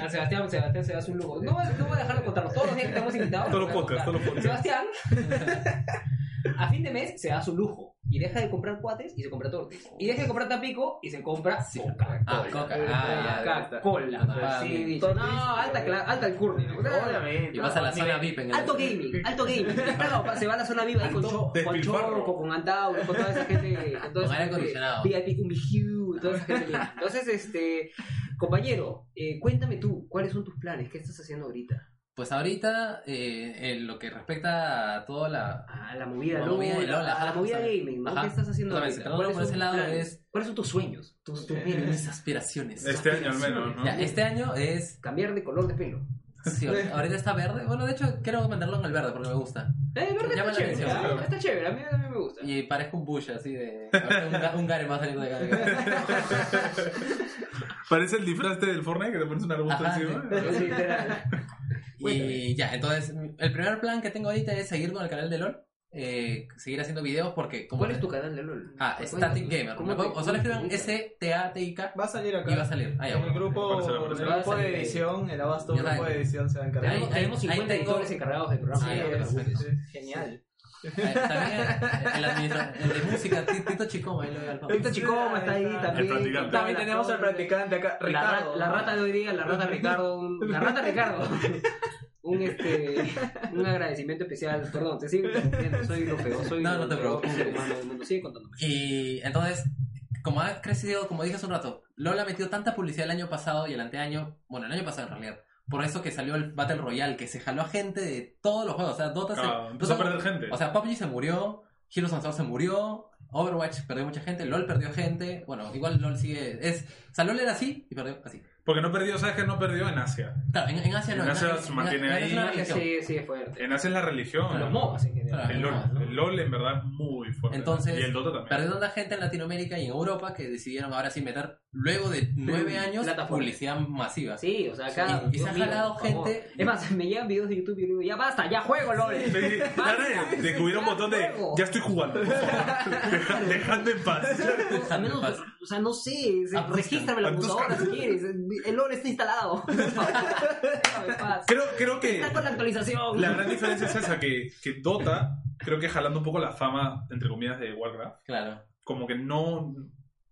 A Sebastián, Sebastián se hace un lujo. No, no voy a dejar de contarlo. Todos los días que estamos invitados. Todos los a podcasts, contar. todos los podcasts. Sebastián, a fin de mes se da su lujo. Y deja de comprar cuates y se compra tortis. Y deja de comprar Tampico y se compra Sí. Coca-Cola. Ah, Coca. Ah, ya. Coca-Cola. Ah, Sí, bien. dicho. No, alta, alta alcurnia. Obviamente. Y vas a la zona VIP en el... Alto gaming, alto gaming. Se va a la zona ahí con, cho, con. Choco, con Andau, con toda esa gente. Con, toda Con esa aire gente acondicionado. VIP, con Mihu, toda esa gente. Entonces, este, compañero, eh, cuéntame tú, ¿cuáles son tus planes? ¿Qué estás haciendo ahorita? Pues ahorita, eh, en lo que respecta a toda la... A la movida La movida de LOL, a la movida gaming, ¿no? ajá. ¿Qué estás haciendo ahorita? ¿Cuáles por ese son lado es- ¿Cuáles son tus sueños? Tus, tus aspiraciones. Este año al menos, ¿no? Ya, este año es... Cambiar de color de pelo. Sí, ahorita está verde. Bueno, de hecho, quiero mantenerlo en el verde porque me gusta. Eh, verde Llama está la chévere. atención. ¿ah? Está chévere, a mí, a mí me gusta. Y parezco un bush así de... Un, un Garen va a salir de acá. Parece el disfraz este del Fortnite que te pones un arbusto Ajá, encima. Es literal. Y ya, entonces, el primer plan que tengo ahorita es seguir con el canal de LOL. eh, seguir haciendo videos porque... Como ¿Cuál es tu canal de LOL? Ah, Static Gamer. ¿Cómo Me puedo- te- O solo escriban cómo te- S-T-A-T-I-K Va a salir acá. y va a salir. Ah, ya, En el grupo, el grupo Va a de salir. edición, el abasto Ya grupo de edición se va a encargar. Tenemos, Ahí- tenemos ahí 50 tengo- editores encargados del programa. Genial. Eh, También el, el de música, Ti- Tito Chicoma. Víctor Chicoma está ahí El también. También tenemos al practicante acá, Ricardo. la rata de hoy día, la rata Ricardo. un- la rata Ricardo. Un, este, un agradecimiento especial. Perdón, te sigo. Soy lo peor. Soy No, lo no te preocupes. Sigue contándome. Y entonces, como ha crecido, como dije hace un rato, LOL ha metido tanta publicidad el año pasado y el anteaño, bueno, el año pasado en realidad, por eso que salió el Battle Royale, que se jaló a gente de todos los juegos. O sea, Dota se. Ah, empezó a perder gente. O sea, PUBG se murió, Heroes of the Storm se murió, Overwatch perdió mucha gente, LOL perdió gente. Bueno, igual LOL sigue. Es, o sea, LOL era así y perdió así. Porque no perdió, ¿sabes que no perdió en Asia? Claro, en, en Asia no. En Asia se mantiene Asia es una ahí. religión. Sí, sí, es fuerte. En Asia es la religión. Los MOBAs en general. Claro. El LOL, el LOL en verdad es muy fuerte. Entonces, y el Dota también. Perdió tanta gente en Latinoamérica y en Europa que decidieron ahora sí meter, luego de nueve años, Plataforma. publicidad masiva. Sí, o sea, acá. Y- y se ha jalado gente- Es más, me llegan videos de YouTube y yo digo, ya basta, ya juego, LOL. Sí, sí. Un botón de Juego. ya estoy jugando. por favor. Deja- Dejadme en paz. O sea, menos, o sea, no sé, regístrame la computadora si quieres. El LOL está instalado. Creo, creo que Está con la actualización. la gran diferencia es esa, que, que Dota, creo que jalando un poco la fama, entre comillas, de Warcraft, Claro. como que no,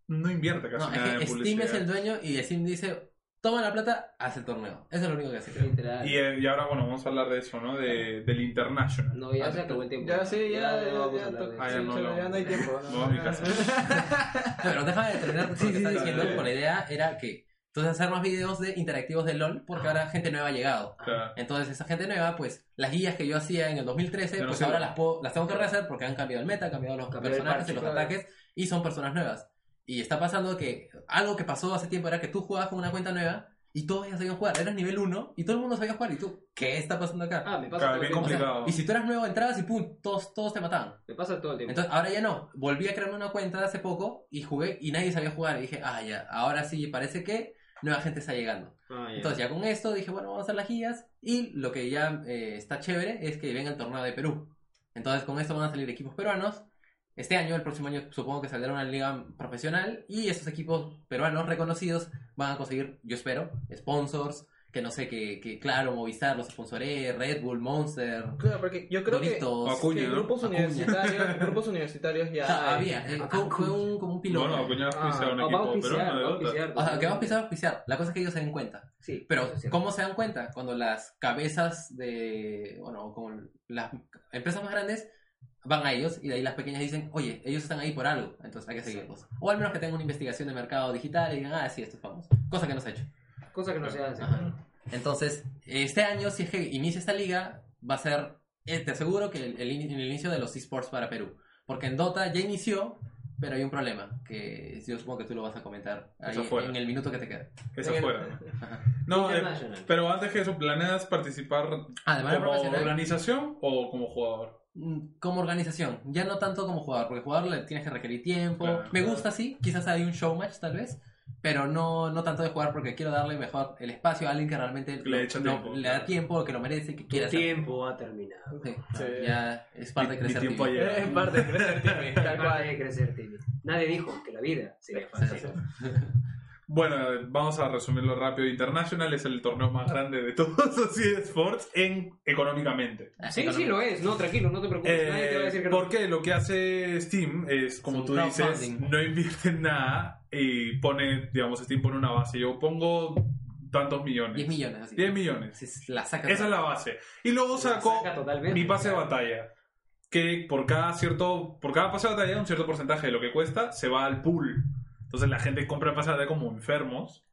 no invierte casi No, nada es en que Steam publicidad. es el dueño y Steam dice, toma la plata, haz el torneo. Eso es lo único que hace. Literal. Y, eh, y ahora, bueno, vamos a hablar de eso, ¿no? De, del International. No, ya se acabó el tiempo. Ya, sí, ya, ya, no Ah, eso. ya sí, no lo- ya no hay tiempo. Me voy a mi casa. Pero déjame de terminar con lo que está sí, diciendo, dale. con la idea era que entonces hacer más videos de interactivos de LOL porque ahora gente nueva ha llegado. Claro. Entonces esa gente nueva, pues las guías que yo hacía en el 2013, Ya no pues ahora las, puedo- las tengo que rehacer porque han cambiado el meta, han cambiado los Cambió el personajes y parche, los claro. ataques y son personas nuevas. Y está pasando que algo que pasó hace tiempo era que tú jugabas con una cuenta nueva y todos ya sabían jugar. Eras nivel 1 y todo el mundo sabía jugar y tú, ¿qué está pasando acá? Ah, me pasa Claro, todo el bien tiempo. O sea, complicado. y si tú eras nuevo entrabas y pum, todos, todos te mataban. Me pasa todo el tiempo. Entonces ahora ya no. Volví a crearme una cuenta hace poco y jugué y nadie sabía jugar. Y dije, ah, ya, ahora sí parece que nueva gente está llegando. Ah, ya. Entonces ya con esto dije, bueno, vamos a hacer las guías y lo que ya eh, está chévere es que venga el torneo de Perú. Entonces con esto van a salir equipos peruanos. Este año, el próximo año supongo que saldrá una liga profesional y esos equipos peruanos reconocidos van a conseguir, yo espero, sponsors, que no sé, que, que claro, Movistar los sponsoree, Red Bull, Monster, Claro, porque yo creo que, Doritos. Acuña, que ¿no? grupos universitarios, grupos universitarios ya O sea, había, eh, fue, fue un, como un piloto. Bueno, Acuña va a pisar un Ah, va a equipo auspiciar, peruano de va a Dota. auspiciar. O sea, que va a pisar, va a auspiciar. La cosa es que ellos se den cuenta. Sí, Pero. ¿cómo se dan cuenta? Cuando las cabezas de, bueno, como las empresas más grandes van a ellos y de ahí las pequeñas dicen, oye, ellos están ahí por algo, entonces hay que seguirlos. O al menos que tengan una investigación de mercado digital y digan, ah, sí, esto es famoso. Cosa que no se ha hecho. Cosa que no se hace. Ajá. Entonces, este año, si es que inicia esta liga, va a ser, eh, te aseguro que el, el in- el inicio de los esports para Perú. Porque en Dota ya inició, pero hay un problema, que yo supongo que tú lo vas a comentar ahí Eso en el minuto que te queda. Es En el-. Ajá. No, eh, pero antes que eso, ¿planeas participar Ah, de como organización o como jugador? Mm, como organización, ya no tanto como jugador, porque jugador le tienes que requerir tiempo. Claro, me claro. gusta sí, quizás hay un show match tal vez, pero no, no tanto de jugar porque quiero darle mejor el espacio a alguien que realmente Le lo- echa no- tiempo, le da tiempo, que lo merece, que Tu quiere hacer. tiempo ha terminado. Sí, Sí. Ya es parte de Mi- mi crecer. tiempo. Es parte de crecer, Timmy, tal cual. de crecer, Timmy. Nadie dijo que la vida sería Sí, fácil. Bueno, vamos a resumirlo rápido. International es el torneo más grande de todos los eSports en económicamente. Sí, sí lo es. No, tranquilo, no te preocupes. Nadie te va a decir que no. porque lo que hace Steam es, como tú dices, no invierte en nada y pone, digamos, Steam pone una base. Yo pongo tantos millones. 10 millones así. 10 millones. Sí, la saca Esa es la base. Y luego saco mi pase de batalla. Que por cada cierto, por cada pase de batalla, un cierto porcentaje de lo que cuesta se va al pool. Entonces la gente compra el pase de como enfermos.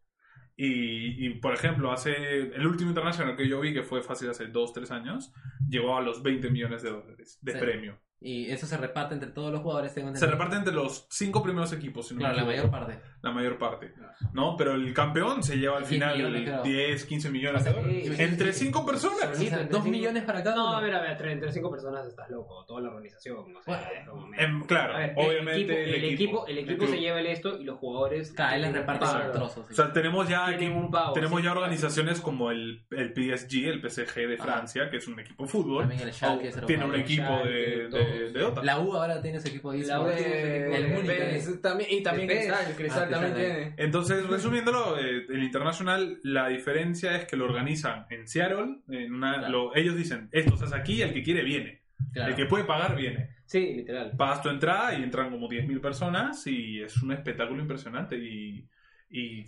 Y, y, por ejemplo, hace el último internacional que yo vi, que fue fácil hace 2, 3 años, llegó a los 20 millones de dólares de Sí. premio. Y eso se reparte entre todos los jugadores. Tengo Se reparte entre los 5 primeros equipos, si no me Claro, la mayor parte. La mayor parte. ¿no? Pero el campeón se lleva al 10 final millones, creo. 10, 15 millones de dólares. Entre sí. 5 personas. O sea, entre dos cinco- millones para cada No, uno. a ver, a ver, entre, entre cinco personas estás loco, toda la organización, no sé. Bueno, Em, claro, ver, obviamente el equipo, el equipo, el equipo se lleva el esto y los jugadores. Él les reparte pago. trozos. sí. O sea, tenemos ya, un pago, tenemos sí. ya organizaciones como el, el PSG, el PSG de Ajá. Francia, que es un equipo de fútbol. También el Schalke o se lo tiene un equipo de, de, todos. de Dota. La U ahora tiene su equipo de La. U- El Múnich, también, y también Cristal, PES. Cristal Ah, también tiene. Entonces, resumiéndolo, eh, el internacional, la diferencia es que lo organizan en Seattle. En una, Claro. lo- ellos dicen, esto se hace aquí, el que quiere viene. Claro. El que puede pagar viene. Sí, literal. pagas tu entrada y entran como 10.000 personas y es un espectáculo impresionante. Y, y,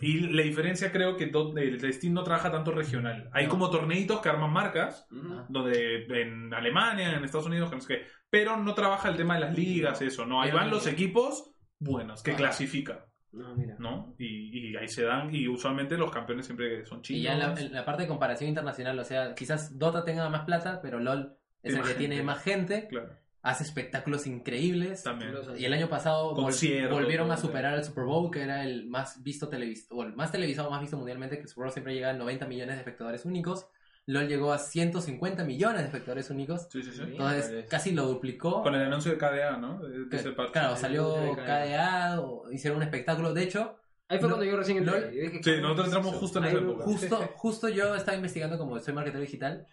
y la diferencia creo que do- el Steam no trabaja tanto regional. Hay No. como torneitos que arman marcas, Ah. donde en Alemania, en Estados Unidos, que no sé qué, pero no trabaja el tema de las ligas, eso, ¿no? Ahí van los equipos buenos, que Ah. clasifican, No, mira. ¿no? Y, y ahí se dan, y usualmente los campeones siempre son chinos. Y ya en la, la parte de comparación internacional, o sea, quizás Dota tenga más plata, pero LOL es Tiene el que tiene más gente, Claro, hace espectáculos increíbles. también. Y el año pasado vol- volvieron a superar el Super Bowl, que era el más visto televisado, o el más televisado, más visto mundialmente, que el Super Bowl siempre llega a 90 millones de espectadores únicos. LOL llegó a 150 millones de espectadores únicos. Sí, sí, sí. Entonces casi lo duplicó. Con el anuncio de KDA, ¿no? De, ese claro, salió KDA, o hicieron un espectáculo. De hecho, Ahí fue Lo- cuando yo recién entré. Dije, Sí, ¿cómo nosotros entramos eso? justo en esa no- época. Justo, justo yo estaba investigando, como soy marketer digital,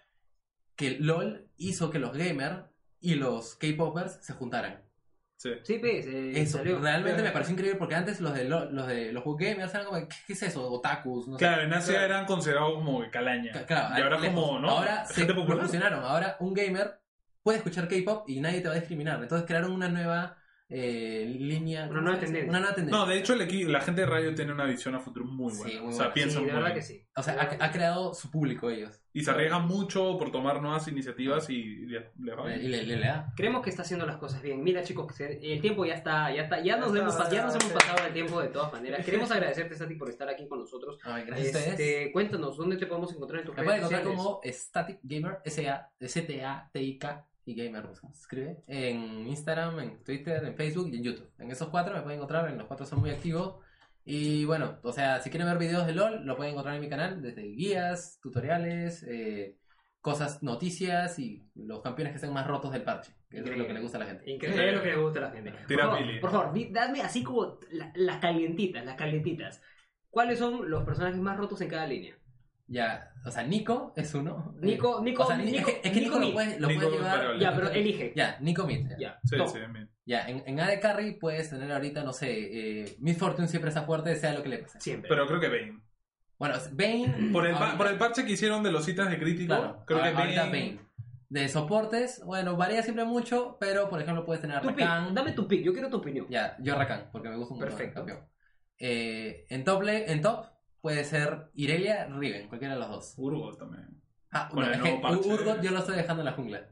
que LOL hizo que los gamers y los K-popers se juntaran. Sí. Sí, pues, eh, Eso salió. realmente me pareció increíble porque antes los de LOL- los de los gamers eran como, ¿qué, qué es eso? Otakus, no sé. Claro, en Asia eran considerados como calaña. Ca- claro, y ahora lejos. como, ¿no? Ahora se lo fusionaron. Ahora un gamer puede escuchar K-pop y nadie te va a discriminar. Entonces crearon una nueva eh, línea. Una ¿cómo nueva tendencia. Una nueva tendencia. No, de hecho, el la gente de radio tiene una visión a futuro muy buena. Sí, muy o sea, piensan Sí, muy verdad bien. que sí. O sea, ha, ha creado su público ellos. Y se arriesgan mucho por tomar nuevas iniciativas y le, le va bien. Y le, le- le da. Creemos que está haciendo las cosas bien. Mira, chicos, el tiempo ya está, ya está, ya nos Ya hemos, ya ya, nos hemos pasado el tiempo de todas maneras. Queremos agradecerte, Stati, por estar aquí con nosotros. Ay, gracias a ustedes. Este, cuéntanos, ¿dónde te podemos encontrar en tus Me redes pueden encontrar como Static Gamer, S-A-T-A-T-I-K y Gamer, cómo se escribe, en Instagram, en Twitter, en Facebook y en YouTube. En esos cuatro me pueden encontrar, en los cuatro son muy activos. Y bueno, o sea, si quieren ver videos de LOL, lo pueden encontrar en mi canal, desde guías, tutoriales, eh, cosas, noticias y los campeones que estén más rotos del parche, que eso es lo que le gusta a la gente. Increíble lo que le gusta a la gente. Tira por, favor, Billy. por favor, dame así como la- las calientitas, las calientitas. ¿Cuáles son los personajes más rotos en cada línea? Ya, o sea, Nico es uno. Nico- Nico- o sea, Nico- es que, es que Nico Nico, Mid. lo puedes, lo Nico puedes llevar. variable. Ya, pero elige. Ya, Nico Mid. ya. Ya, Sí, sí. Ya, en, en AD Carry puedes tener ahorita, no sé, eh, Miss Fortune siempre está fuerte, sea lo que le pase. Siempre. Pero creo que Bane. Bueno, Bane. Por el, ahorita- por el parche que hicieron de los ítems de crítico, Claro, creo que ahora- Bane. Bane. De soportes, bueno, varía siempre mucho, pero por ejemplo puedes tener a tu pick, Rakan. dame tu pick, yo quiero tu opinión. Ya, yo Rakan, porque me gusta un Perfecto. Eh, en, top en top puede ser Irelia, Riven, cualquiera de los dos. Urgot también. Ah, Con no, el es que parche. Urgot yo lo estoy dejando en la jungla.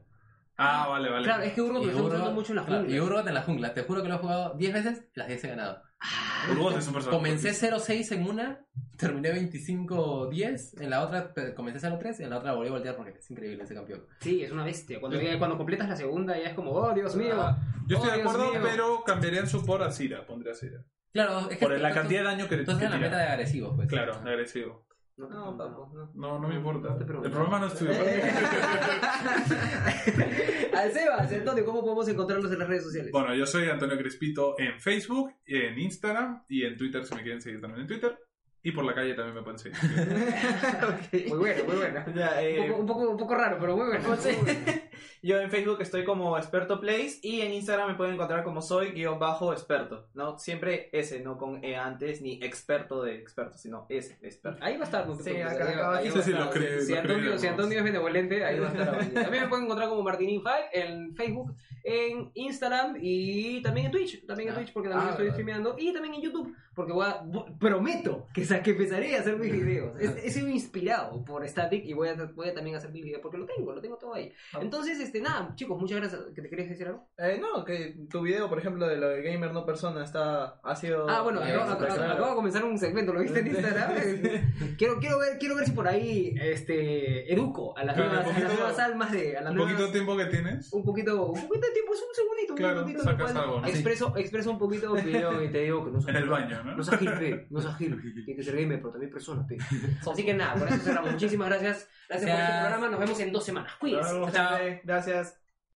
Ah, vale, vale. Claro, es que Urgot lo Y estamos usando Urgot- mucho en la claro, jungla. y Urgot en la jungla. Te juro que lo he jugado 10 veces, las 10 he ganado. Urgot es un personaje. Comencé fuertísimo. 0-6 en una, terminé 25-10, en la otra pe- comencé 0-3 y en la otra volví a voltear porque es increíble ese campeón. Sí, es una bestia. Cuando, cuando completas la segunda ya es como, oh, Dios mío. Ah, Yo estoy Oh, de Dios acuerdo, mío. pero cambiaría en support a Sira. Pondría a Sira. Claro, es que Por la entonces- cantidad de daño que, Entonces en la tira. meta de agresivos, pues. Claro, agresivo. No, No, papo, no. No, no me importa. El problema no es tuyo. Al Sebas, entonces, ¿cómo podemos encontrarlos en las redes sociales? Bueno, yo soy Antonio Crespito en Facebook, en Instagram y en Twitter si me quieren seguir también en Twitter. Y por la calle también me pueden seguir. Muy bueno, muy bueno. Ya, eh, Un, poco, un, poco, un poco raro, pero muy bueno. Sí. Yo en Facebook estoy como experto plays y en Instagram me pueden encontrar como soy guion bajo experto, ¿no? Siempre ese, no con E antes, ni experto de experto, sino ese, experto. Ahí va a estar, no te Sí, preocupes, acá- ahí va- acá ahí abajo. va a Sí, lo escribí- Si lo Antonio, si es benevolente, ahí va a estar. También me pueden encontrar como Martinin5 en Facebook, en Instagram y también en Twitch. También en Ah. Twitch porque también Ah, estoy streameando. Y también en YouTube porque voy a- prometo que, que empezaré a hacer mis videos. He, he sido inspirado por Static y voy a, voy a también hacer mis videos porque lo tengo, lo tengo todo ahí. Ah. Entonces, este, nada, chicos, muchas gracias. ¿Que te querías decir algo? Eh, no, que tu video, por ejemplo, de lo de gamer no persona está ha sido Ah, bueno, acabo, acabo- acabo de comenzar un segmento, ¿lo viste en Instagram? quiero, quiero, ver, quiero ver si por ahí este, educo a las, Claro, nuevas, un a las poquito- nuevas almas de... A las Un nuevas- poquito de tiempo que tienes. un poquito, un poquito de tiempo, es un segundito, un Claro, en el sacas algo, ¿no? expreso, expreso un poquito mi opinión y te digo que no soy En el baño, ¿no? No seas gil, pe, no seas gil, tiene que ser gamer, pero también persona, pe. Así que nada, por eso cerramos. Muchísimas gracias, gracias por este programa, nos vemos en dos semanas. Cuídense. Chao. Gracias.